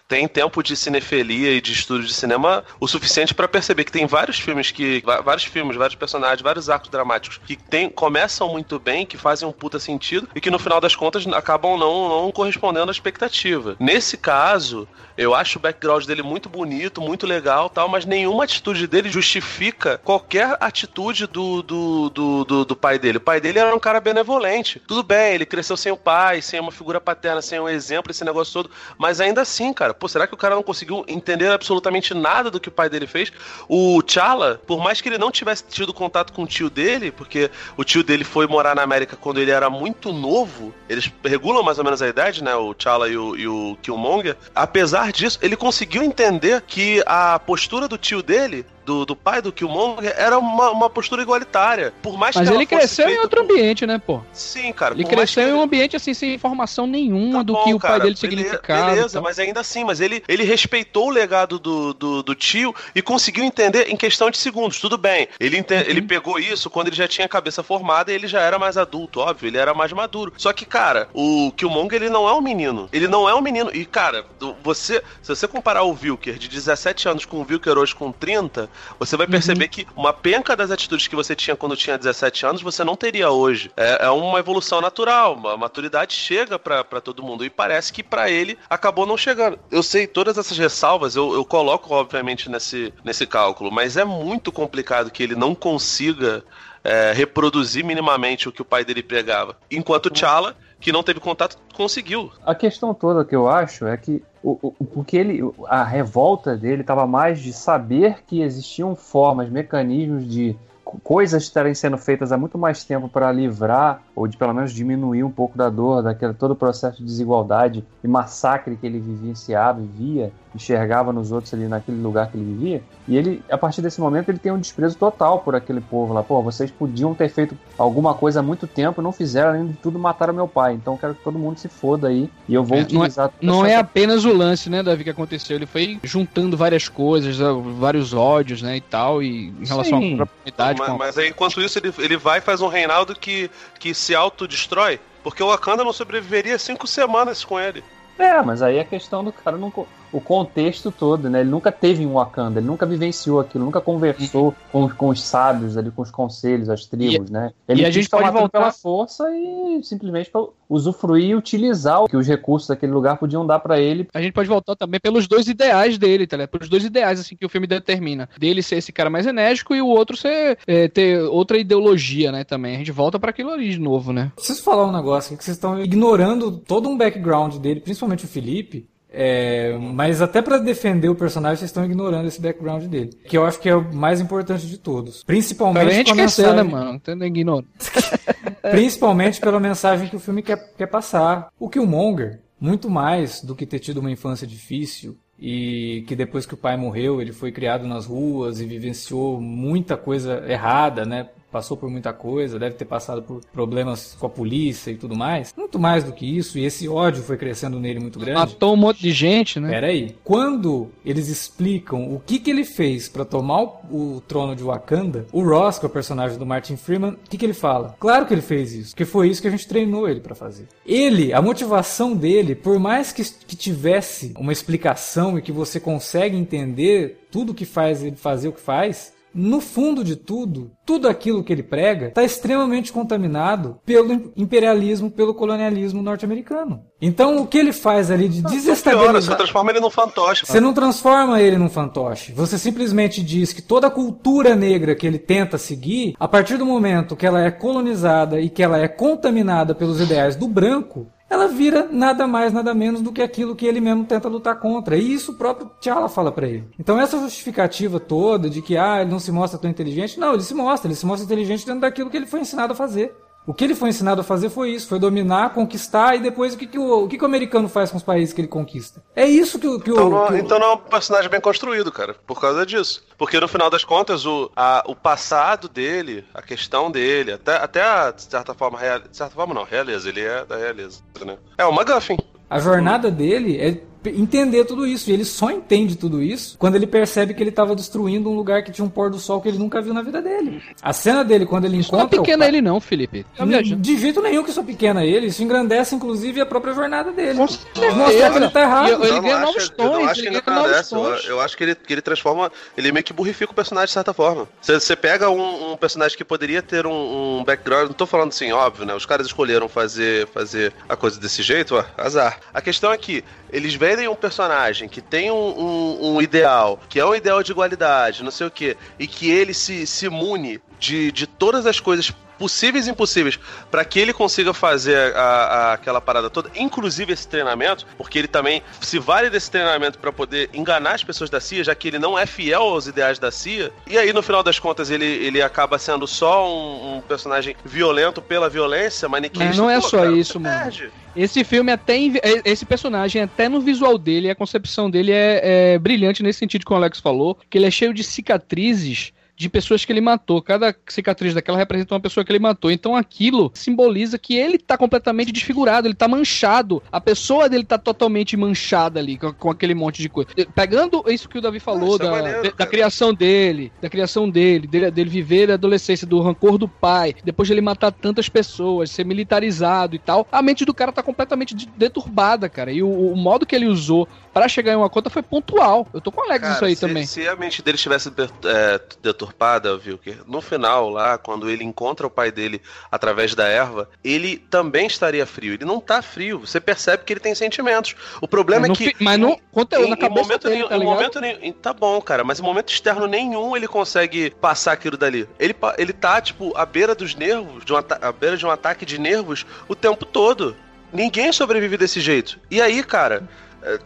tem tempo de cinefilia e de estudo de cinema o suficiente para perceber que tem vários filmes que. vários filmes, vários personagens, vários arcos dramáticos que tem, começam muito bem, que fazem um puta sentido e que no final das contas acabam não, não correspondendo à expectativa. Nesse caso, eu acho o background dele muito bonito, muito legal tal, mas nenhuma atitude dele justifica qualquer atitude do, do, do, do, do pai dele. O pai dele era um cara benevolente. Tudo bem, ele cresceu sem o pai, sem uma figura paterna, sem um exemplo, esse negócio todo, mas ainda assim, cara, pô, será que o cara não conseguiu entender absolutamente nada do que o pai dele fez? O T'Challa, por mais que ele não tivesse tido contato com o tio dele, porque o tio dele foi morar na América quando ele era muito novo, eles regulam mais ou menos a idade, né? O T'Challa e o, e o Killmonger. Apesar disso, ele conseguiu entender que a postura do tio dele do, do pai do Killmonger era uma, uma postura igualitária. Por mais Mas que ele cresceu em outro por... ambiente, né, pô? Sim, cara. Ele cresceu em um ambiente assim, sem informação nenhuma tá do bom, que o cara, pai dele significava. Beleza, mas ainda assim, mas ele, ele respeitou o legado do, do, do, tio e conseguiu entender em questão de segundos. Tudo bem. Ele, ente... uhum. ele pegou isso quando ele já tinha a cabeça formada e ele já era mais adulto, óbvio, ele era mais maduro. Só que, cara, o Killmonger ele não é um menino. Ele não é um menino. E, cara, você, se você comparar o Vilker de 17 anos com o Vilker hoje com 30, você vai perceber perceber que uma penca das atitudes que você tinha quando tinha 17 anos, você não teria hoje. É, é uma evolução natural, a maturidade chega para todo mundo. E parece que para ele acabou não chegando. Eu sei, todas essas ressalvas eu, eu coloco, obviamente, nesse, nesse cálculo, mas é muito complicado que ele não consiga é, reproduzir minimamente o que o pai dele pregava. Enquanto T'Challa, que não teve contato, conseguiu. A questão toda que eu acho é que o, o, porque ele, a revolta dele estava mais de saber que existiam formas, mecanismos de coisas estarem sendo feitas há muito mais tempo para livrar ou de pelo menos diminuir um pouco da dor, daquele todo o processo de desigualdade e massacre que ele vivenciava, vivia, enxergava nos outros ali naquele lugar que ele vivia. E ele, a partir desse momento, ele tem um desprezo total por aquele povo lá. Pô, vocês podiam ter feito alguma coisa há muito tempo, não fizeram, além de tudo mataram meu pai. Então quero que todo mundo se foda aí e eu vou é, utilizar. Não, é, não é apenas o lance, né, Davi, que aconteceu. Ele foi juntando várias coisas, vários ódios, né, e tal, e em relação Sim. à própria comunidade. Mas, mas aí, enquanto isso, ele, ele vai e faz um Reinaldo que, que se autodestrói, porque o Wakanda não sobreviveria cinco semanas com ele. É, mas aí a questão do cara não o contexto todo, né? Ele nunca teve um Wakanda, ele nunca vivenciou aquilo, nunca conversou com, com os sábios ali, com os conselhos, as tribos, e, né? Ele e a gente pode voltar pela força e simplesmente para usufruir e utilizar o que os recursos daquele lugar podiam dar para ele. A gente pode voltar também pelos dois ideais dele, tá? Pelos dois ideais assim que o filme determina, dele ser esse cara mais enérgico e o outro ser é, ter outra ideologia, né? Também a gente volta para aquilo ali de novo, né? Preciso falar um negócio que vocês estão ignorando todo um background dele, principalmente o Felipe é, mas até para defender o personagem, vocês estão ignorando esse background dele. Que eu acho que é o mais importante de todos. Principalmente. A gente esqueceu, né, mano? Entendo ignora. Principalmente pela mensagem que o filme quer, quer passar. O Killmonger, muito mais do que ter tido uma infância difícil, e que depois que o pai morreu, ele foi criado nas ruas e vivenciou muita coisa errada, né? Passou por muita coisa, deve ter passado por problemas com a polícia e tudo mais. Muito mais do que isso, e esse ódio foi crescendo nele muito grande. Matou um monte de gente, né? Peraí. Quando eles explicam o que, que ele fez para tomar o, o, trono de Wakanda, o Ross, que é o personagem do Martin Freeman, o que, que ele fala? Claro que ele fez isso, porque foi isso que a gente treinou ele para fazer. Ele, a motivação dele, por mais que, que tivesse uma explicação e que você consegue entender tudo que faz ele fazer o que faz, no fundo de tudo, tudo aquilo que ele prega está extremamente contaminado pelo imperialismo, pelo colonialismo norte-americano. Então, o que ele faz ali de desestabilizar... Piora, você transforma ele num fantoche. Você não transforma ele num fantoche. Você simplesmente diz que toda a cultura negra que ele tenta seguir, a partir do momento que ela é colonizada e que ela é contaminada pelos ideais do branco, ela vira nada mais, nada menos do que aquilo que ele mesmo tenta lutar contra. E isso o próprio T'Challa fala para ele. Então essa justificativa toda de que ah, ele não se mostra tão inteligente, não, ele se mostra, ele se mostra inteligente dentro daquilo que ele foi ensinado a fazer. O que ele foi ensinado a fazer foi isso, foi dominar, conquistar e depois o que, que, o, o, que, que o americano faz com os países que ele conquista? É isso que, que então, o. Não, que então não é um personagem bem construído, cara, por causa disso. Porque no final das contas, o, a, o passado dele, a questão dele, até, até a, de certa forma, real, de certa forma não, realeza, ele é da realeza, né? É o McGuffin. A jornada dele é entender tudo isso. E ele só entende tudo isso quando ele percebe que ele estava destruindo um lugar que tinha um pôr do sol que ele nunca viu na vida dele. A cena dele, quando ele isso encontra. Não é pequena ele, não, Felipe. Tá de jeito nenhum que isso é pequena ele. Isso engrandece, inclusive, a própria jornada dele. Mostrar que ele tá errado. ele ganha novos tons. Eu acho que ele engrandece. Eu, eu, acho que ele, que ele transforma. Ele meio que burrifica o personagem de certa forma. Você, pega um, um, personagem que poderia ter um, um, background. Não tô falando assim, óbvio, né? Os caras escolheram fazer, fazer a coisa desse jeito, ó, azar. A questão é que eles vendem um personagem que tem um, um, um, ideal, que é um ideal de igualdade, não sei o quê, e que ele se, se imune de, de todas as coisas possíveis e impossíveis para que ele consiga fazer a, a, aquela parada toda, inclusive esse treinamento, porque ele também se vale desse treinamento para poder enganar as pessoas da CIA, já que ele não é fiel aos ideais da CIA. E aí, no final das contas, ele, ele acaba sendo só um, um personagem violento pela violência, maniqueísta. Não, não é Pô, só cara, isso, mano. Perde. Esse filme até esse personagem até no visual dele, a concepção dele é, é brilhante nesse sentido que o Alex falou, que ele é cheio de cicatrizes de pessoas que ele matou. Cada cicatriz daquela representa uma pessoa que ele matou. Então aquilo simboliza que ele tá completamente desfigurado, ele tá manchado. A pessoa dele tá totalmente manchada ali com, com aquele monte de coisa. Pegando isso que o Davi falou, da, é maneiro, da, criação dele, da criação dele, dele, dele viver a adolescência, do rancor do pai, depois de ele matar tantas pessoas, ser militarizado e tal, a mente do cara tá completamente deturbada, cara. E o, o modo que ele usou para chegar em uma conta foi pontual. Eu tô com o Alex nisso aí se, também. Se a mente dele estivesse é, deturpada, viu? Que no final, lá, quando ele encontra o pai dele através da erva, ele também estaria frio. Ele não tá frio. Você percebe que ele tem sentimentos. O problema é, é que. Mas no conteúdo, na cabeça momento dele, nenhum, tá em momento nenhum. Tá bom, cara, mas em momento externo nenhum ele consegue passar aquilo dali. Ele, ele tá, tipo, à beira dos nervos, de um à beira de um ataque de nervos o tempo todo. Ninguém sobrevive desse jeito. E aí, cara,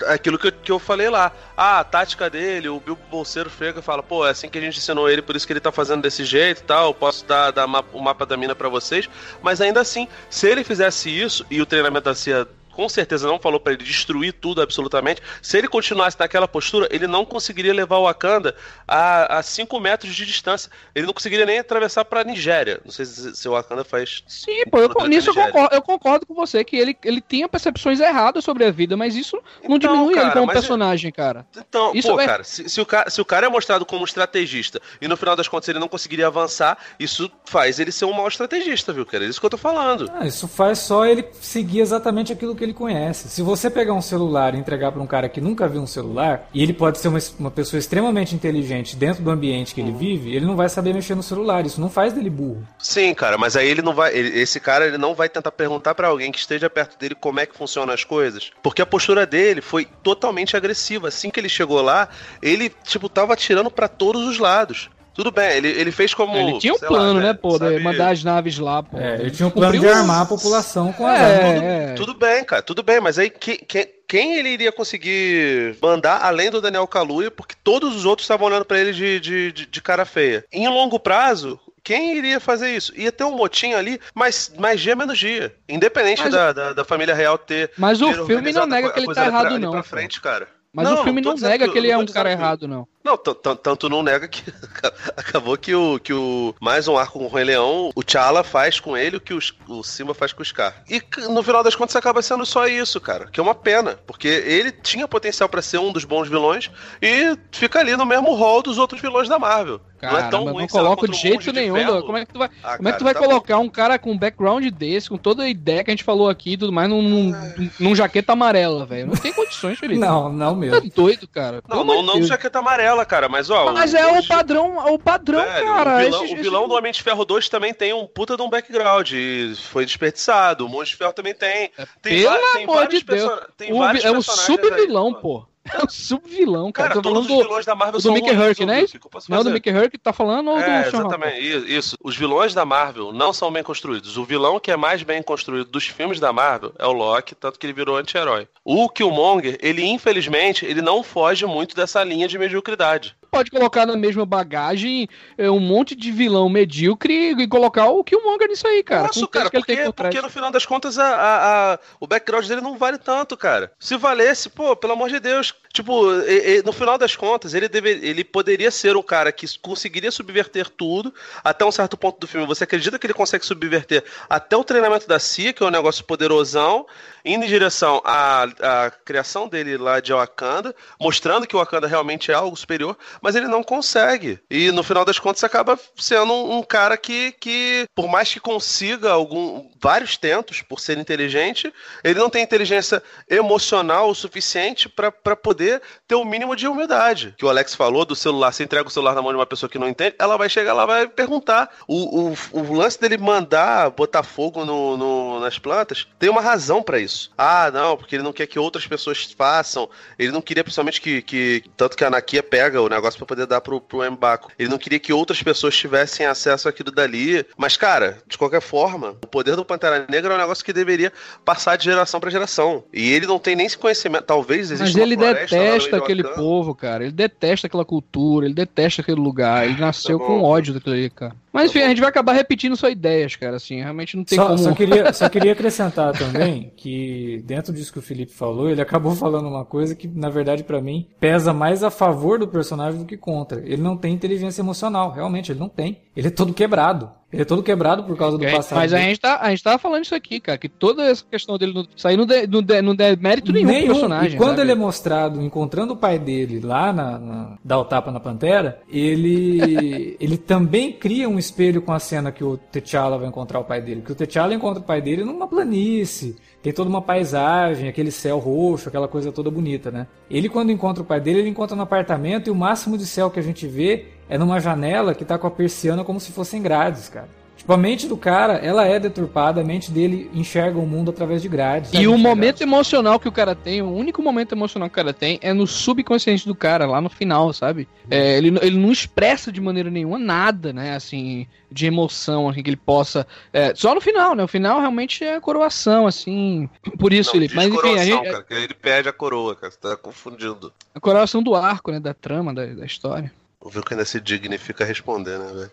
aquilo que eu, que eu falei lá. Ah, a tática dele, o Bilbo Bolseiro chega e fala, pô, é assim que a gente ensinou ele, por isso que ele tá fazendo desse jeito e tal, eu posso dar, dar o mapa da mina para vocês. Mas ainda assim, se ele fizesse isso e o treinamento da CIA com certeza não falou para ele destruir tudo absolutamente. Se ele continuasse naquela postura, ele não conseguiria levar o Wakanda a 5 metros de distância. Ele não conseguiria nem atravessar para Nigéria. Não sei se, se o Wakanda faz. Sim, pô, eu, nisso eu concordo, eu concordo, com você que ele, ele tinha percepções erradas sobre a vida, mas isso não então, diminui cara, ele como personagem, cara. Então, isso pô, é... cara, se, se, o cara, se o cara é mostrado como estrategista e no final das contas ele não conseguiria avançar, isso faz ele ser um mau estrategista, viu, cara? É isso que eu tô falando. Ah, isso faz só ele seguir exatamente aquilo que ele conhece. Se você pegar um celular e entregar para um cara que nunca viu um celular, e ele pode ser uma, uma pessoa extremamente inteligente dentro do ambiente que ele uhum. vive, ele não vai saber mexer no celular. Isso não faz dele burro. Sim, cara, mas aí ele não vai. Ele, esse cara ele não vai tentar perguntar para alguém que esteja perto dele como é que funcionam as coisas. Porque a postura dele foi totalmente agressiva. Assim que ele chegou lá, ele, tipo, tava atirando para todos os lados. Tudo bem, ele, ele fez como. Ele tinha um plano, lá, né, pô, sabe... mandar as naves lá, pô. É, ele tinha um plano de armar a população com as é, tudo, é. tudo bem, cara, tudo bem, mas aí quem, quem, quem ele iria conseguir mandar além do Daniel Kaluuya, porque todos os outros estavam olhando para ele de, de, de, de cara feia. Em longo prazo, quem iria fazer isso? Ia ter um motinho ali, mas mais dia menos dia. Independente mas, da, da, da, família real ter. Mas o filme não nega que ele tá errado, pra, não. Pra frente, cara. Mas não, o filme não, não nega que, que ele é um cara errado, não. Não, tanto não nega que acabou que o, que o mais um arco com o Rei Leão, o T'Challa faz com ele o que o, o Simba faz com o Scar. E no final das contas acaba sendo só isso, cara, que é uma pena, porque ele tinha potencial para ser um dos bons vilões e fica ali no mesmo rol dos outros vilões da Marvel. Cara, não é tão ruim, não coloca de jeito nenhum. De como é que tu vai, ah, como é que tu vai tá colocar bom. um cara com um background desse, com toda a ideia que a gente falou aqui e tudo mais, num, num, num jaqueta amarela, velho? Não tem condições, Felipe. não, não mesmo. Tá doido, cara. Não, não, não jaqueta amarela, cara, mas ó. Mas o, é o padrão, o padrão, velho, cara. O vilão, esse, o vilão esse... do Homem de Ferro 2 também tem um puta de um background. E foi desperdiçado. O Monstro de Ferro também tem. tem Pelo tem amor de Deus. Tem o, é um sub-vilão, pô. É um sub-vilão, cara. cara. Tô falando do, vilões da Marvel do Mickey Herc, né? Não, do Mickey Herc tá falando ou é, do Sean Exatamente, isso. Os vilões da Marvel não são bem construídos. O vilão que é mais bem construído dos filmes da Marvel é o Loki, tanto que ele virou anti-herói. O Killmonger, ele infelizmente, ele não foge muito dessa linha de mediocridade. Pode colocar na mesma bagagem é, um monte de vilão medíocre e colocar o Killmonger nisso aí, cara. Nossa, cara, porque, por porque no final das contas a, a- a- o background dele não vale tanto, cara. Se valesse, pô, pelo amor de Deus. Tipo, e- e no final das contas, ele, deve, ele poderia ser um cara que conseguiria subverter tudo até um certo ponto do filme. Você acredita que ele consegue subverter até o treinamento da CIA, que é um negócio poderosão, indo em direção à, à criação dele lá de Wakanda, mostrando que Wakanda realmente é algo superior, mas ele não consegue. E no final das contas acaba sendo um, um cara que, que, por mais que consiga algum, vários tentos por ser inteligente, ele não tem inteligência emocional o suficiente para poder ter o mínimo de humildade. Que o Alex falou do celular, você entrega o celular na mão de uma pessoa que não entende, ela vai chegar lá vai perguntar. O, o, o lance dele mandar botar fogo no, no- nas plantas tem uma razão para isso. Ah, não, porque ele não quer que outras pessoas façam. Ele não queria, principalmente, que. que tanto que a Anakia pega o negócio para poder dar pro, pro Mbaku. Ele não queria que outras pessoas tivessem acesso àquilo dali. Mas, cara, de qualquer forma, o poder do Pantera Negra é um negócio que deveria passar de geração para geração. E ele não tem nem esse conhecimento. Talvez exista Mas ele floresta detesta de aquele povo, cara. Ele detesta aquela cultura, ele detesta aquele lugar. Ele nasceu Tá com ódio daquilo ali, cara. Mas enfim, a gente vai acabar repetindo suas ideias, cara. Assim, realmente não tem Só, como. só queria, só queria acrescentar também que dentro disso que o Felipe falou, ele acabou falando uma coisa que, na verdade, pra mim, pesa mais a favor do personagem do que contra. Ele não tem inteligência emocional, realmente, ele não tem. Ele é todo quebrado. Ele é todo quebrado por causa do É, passado. Mas a gente, tá, a gente tava falando isso aqui, cara, que toda essa questão dele não, aí não dê, não mérito nenhum, pro personagem. E quando sabe? ele é mostrado encontrando o pai dele lá na, na dá o tapa na pantera, ele ele também cria um espelho com a cena que o T'Challa vai encontrar o pai dele, que o T'Challa encontra o pai dele numa planície, tem toda uma paisagem, aquele céu roxo, aquela coisa toda bonita, né? Ele quando encontra o pai dele, ele encontra no apartamento e o máximo de céu que a gente vê é numa janela que tá com a persiana como se fossem grades, cara. Tipo, a mente do cara, ela é deturpada, a mente dele enxerga o mundo através de grades. E o momento emocional que o cara tem, o único momento emocional que o cara tem é no subconsciente do cara, lá no final, sabe? É, ele, ele não expressa de maneira nenhuma nada, né? Assim, de emoção, assim, que ele possa. é, só no final, né? O final realmente é a coroação, assim. Por isso, Não, Felipe. Mas enfim, a gente, cara, que ele perde a coroa, cara. Você tá confundindo. a coroação do arco, né? Da trama, da, da história. O Vilco ainda se dignifica a responder, né, velho?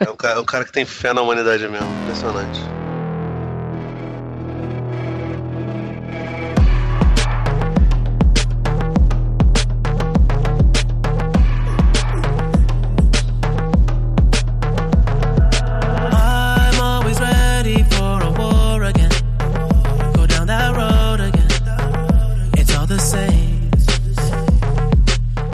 É um, cara, é um cara que tem fé na humanidade mesmo. Impressionante.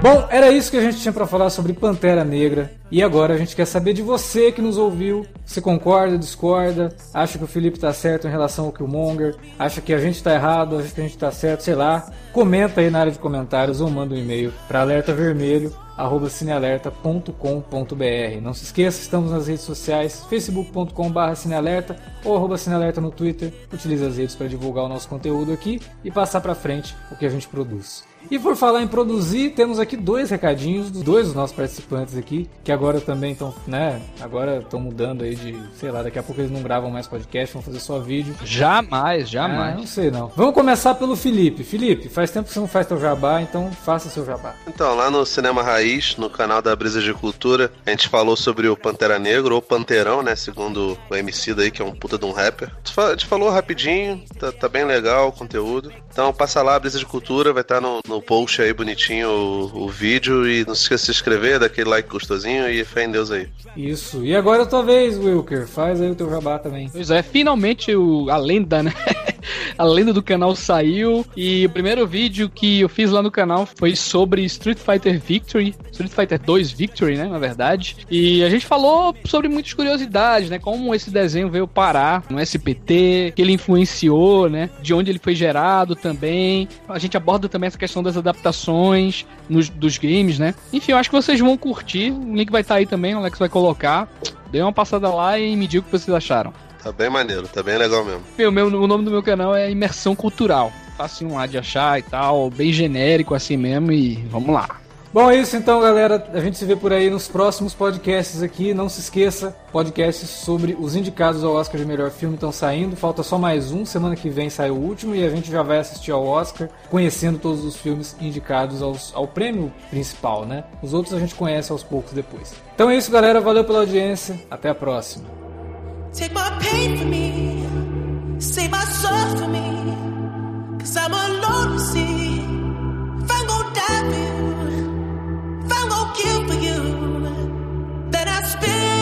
Bom, era isso que a gente tinha pra falar sobre Pantera Negra. E agora a gente quer saber de você que nos ouviu. Você concorda, discorda? Acha que o Felipe tá certo em relação ao Killmonger? Acha que a gente tá errado? Acha que a gente tá certo? Sei lá. Comenta aí na área de comentários ou manda um e-mail para alertavermelho@cinealerta.com.br. Não se esqueça, estamos nas redes sociais, facebook.com.br cinealerta ou arroba cinealerta no Twitter. Utilize as redes para divulgar o nosso conteúdo aqui e passar para frente o que a gente produz. E por falar em produzir, temos aqui dois recadinhos dos dois dos nossos participantes aqui, que agora também estão, né, agora estão mudando aí de, sei lá, daqui a pouco eles não gravam mais podcast, vão fazer só vídeo. Jamais, Ah, jamais. não sei não. Vamos começar pelo Felipe. Felipe, faz tempo que você não faz teu jabá, então faça seu jabá. Então, lá no Cinema Raiz, no canal da Brisa de Cultura, a gente falou sobre o Pantera Negro, ou Panterão, né? Segundo o MC daí, que é um puta de um rapper. A gente falou rapidinho, tá, tá bem legal o conteúdo. Então passa lá, Brisa de Cultura, vai estar no, no post aí bonitinho o, o vídeo. E não se esqueça de se inscrever, daquele like gostosinho e fé em Deus aí. Isso. E agora é a tua vez, Wilker. Faz aí o teu jabá também. Pois é, finalmente o, a lenda, né? a lenda do canal saiu e o primeiro vídeo que eu fiz lá no canal foi sobre Street Fighter Victory, Street Fighter 2 Victory, né, na verdade. E a gente falou sobre muitas curiosidades, né, como esse desenho veio parar no SPT, que ele influenciou, né, de onde ele foi gerado também. A gente aborda também essa questão das adaptações nos, dos games, né. Enfim, eu acho que vocês vão curtir. O link vai estar aí também, o Alex vai colocar. Dê uma passada lá e me diga o que vocês acharam. Tá bem maneiro, tá bem legal mesmo. Meu, meu, o nome do meu canal é Imersão Cultural. Facinho lá de achar e tal, bem genérico assim mesmo e vamos lá. Bom, é isso então, galera. A gente se vê por aí nos próximos podcasts aqui. Não se esqueça, podcasts sobre os indicados ao Oscar de melhor filme estão saindo. Falta só mais um. Semana que vem sai o último e a gente já vai assistir ao Oscar, conhecendo todos os filmes indicados aos, ao prêmio principal, né? Os outros a gente conhece aos poucos depois. Então é isso, galera. Valeu pela audiência. Até a próxima. Take If I'm gonna kill for you, then I spill.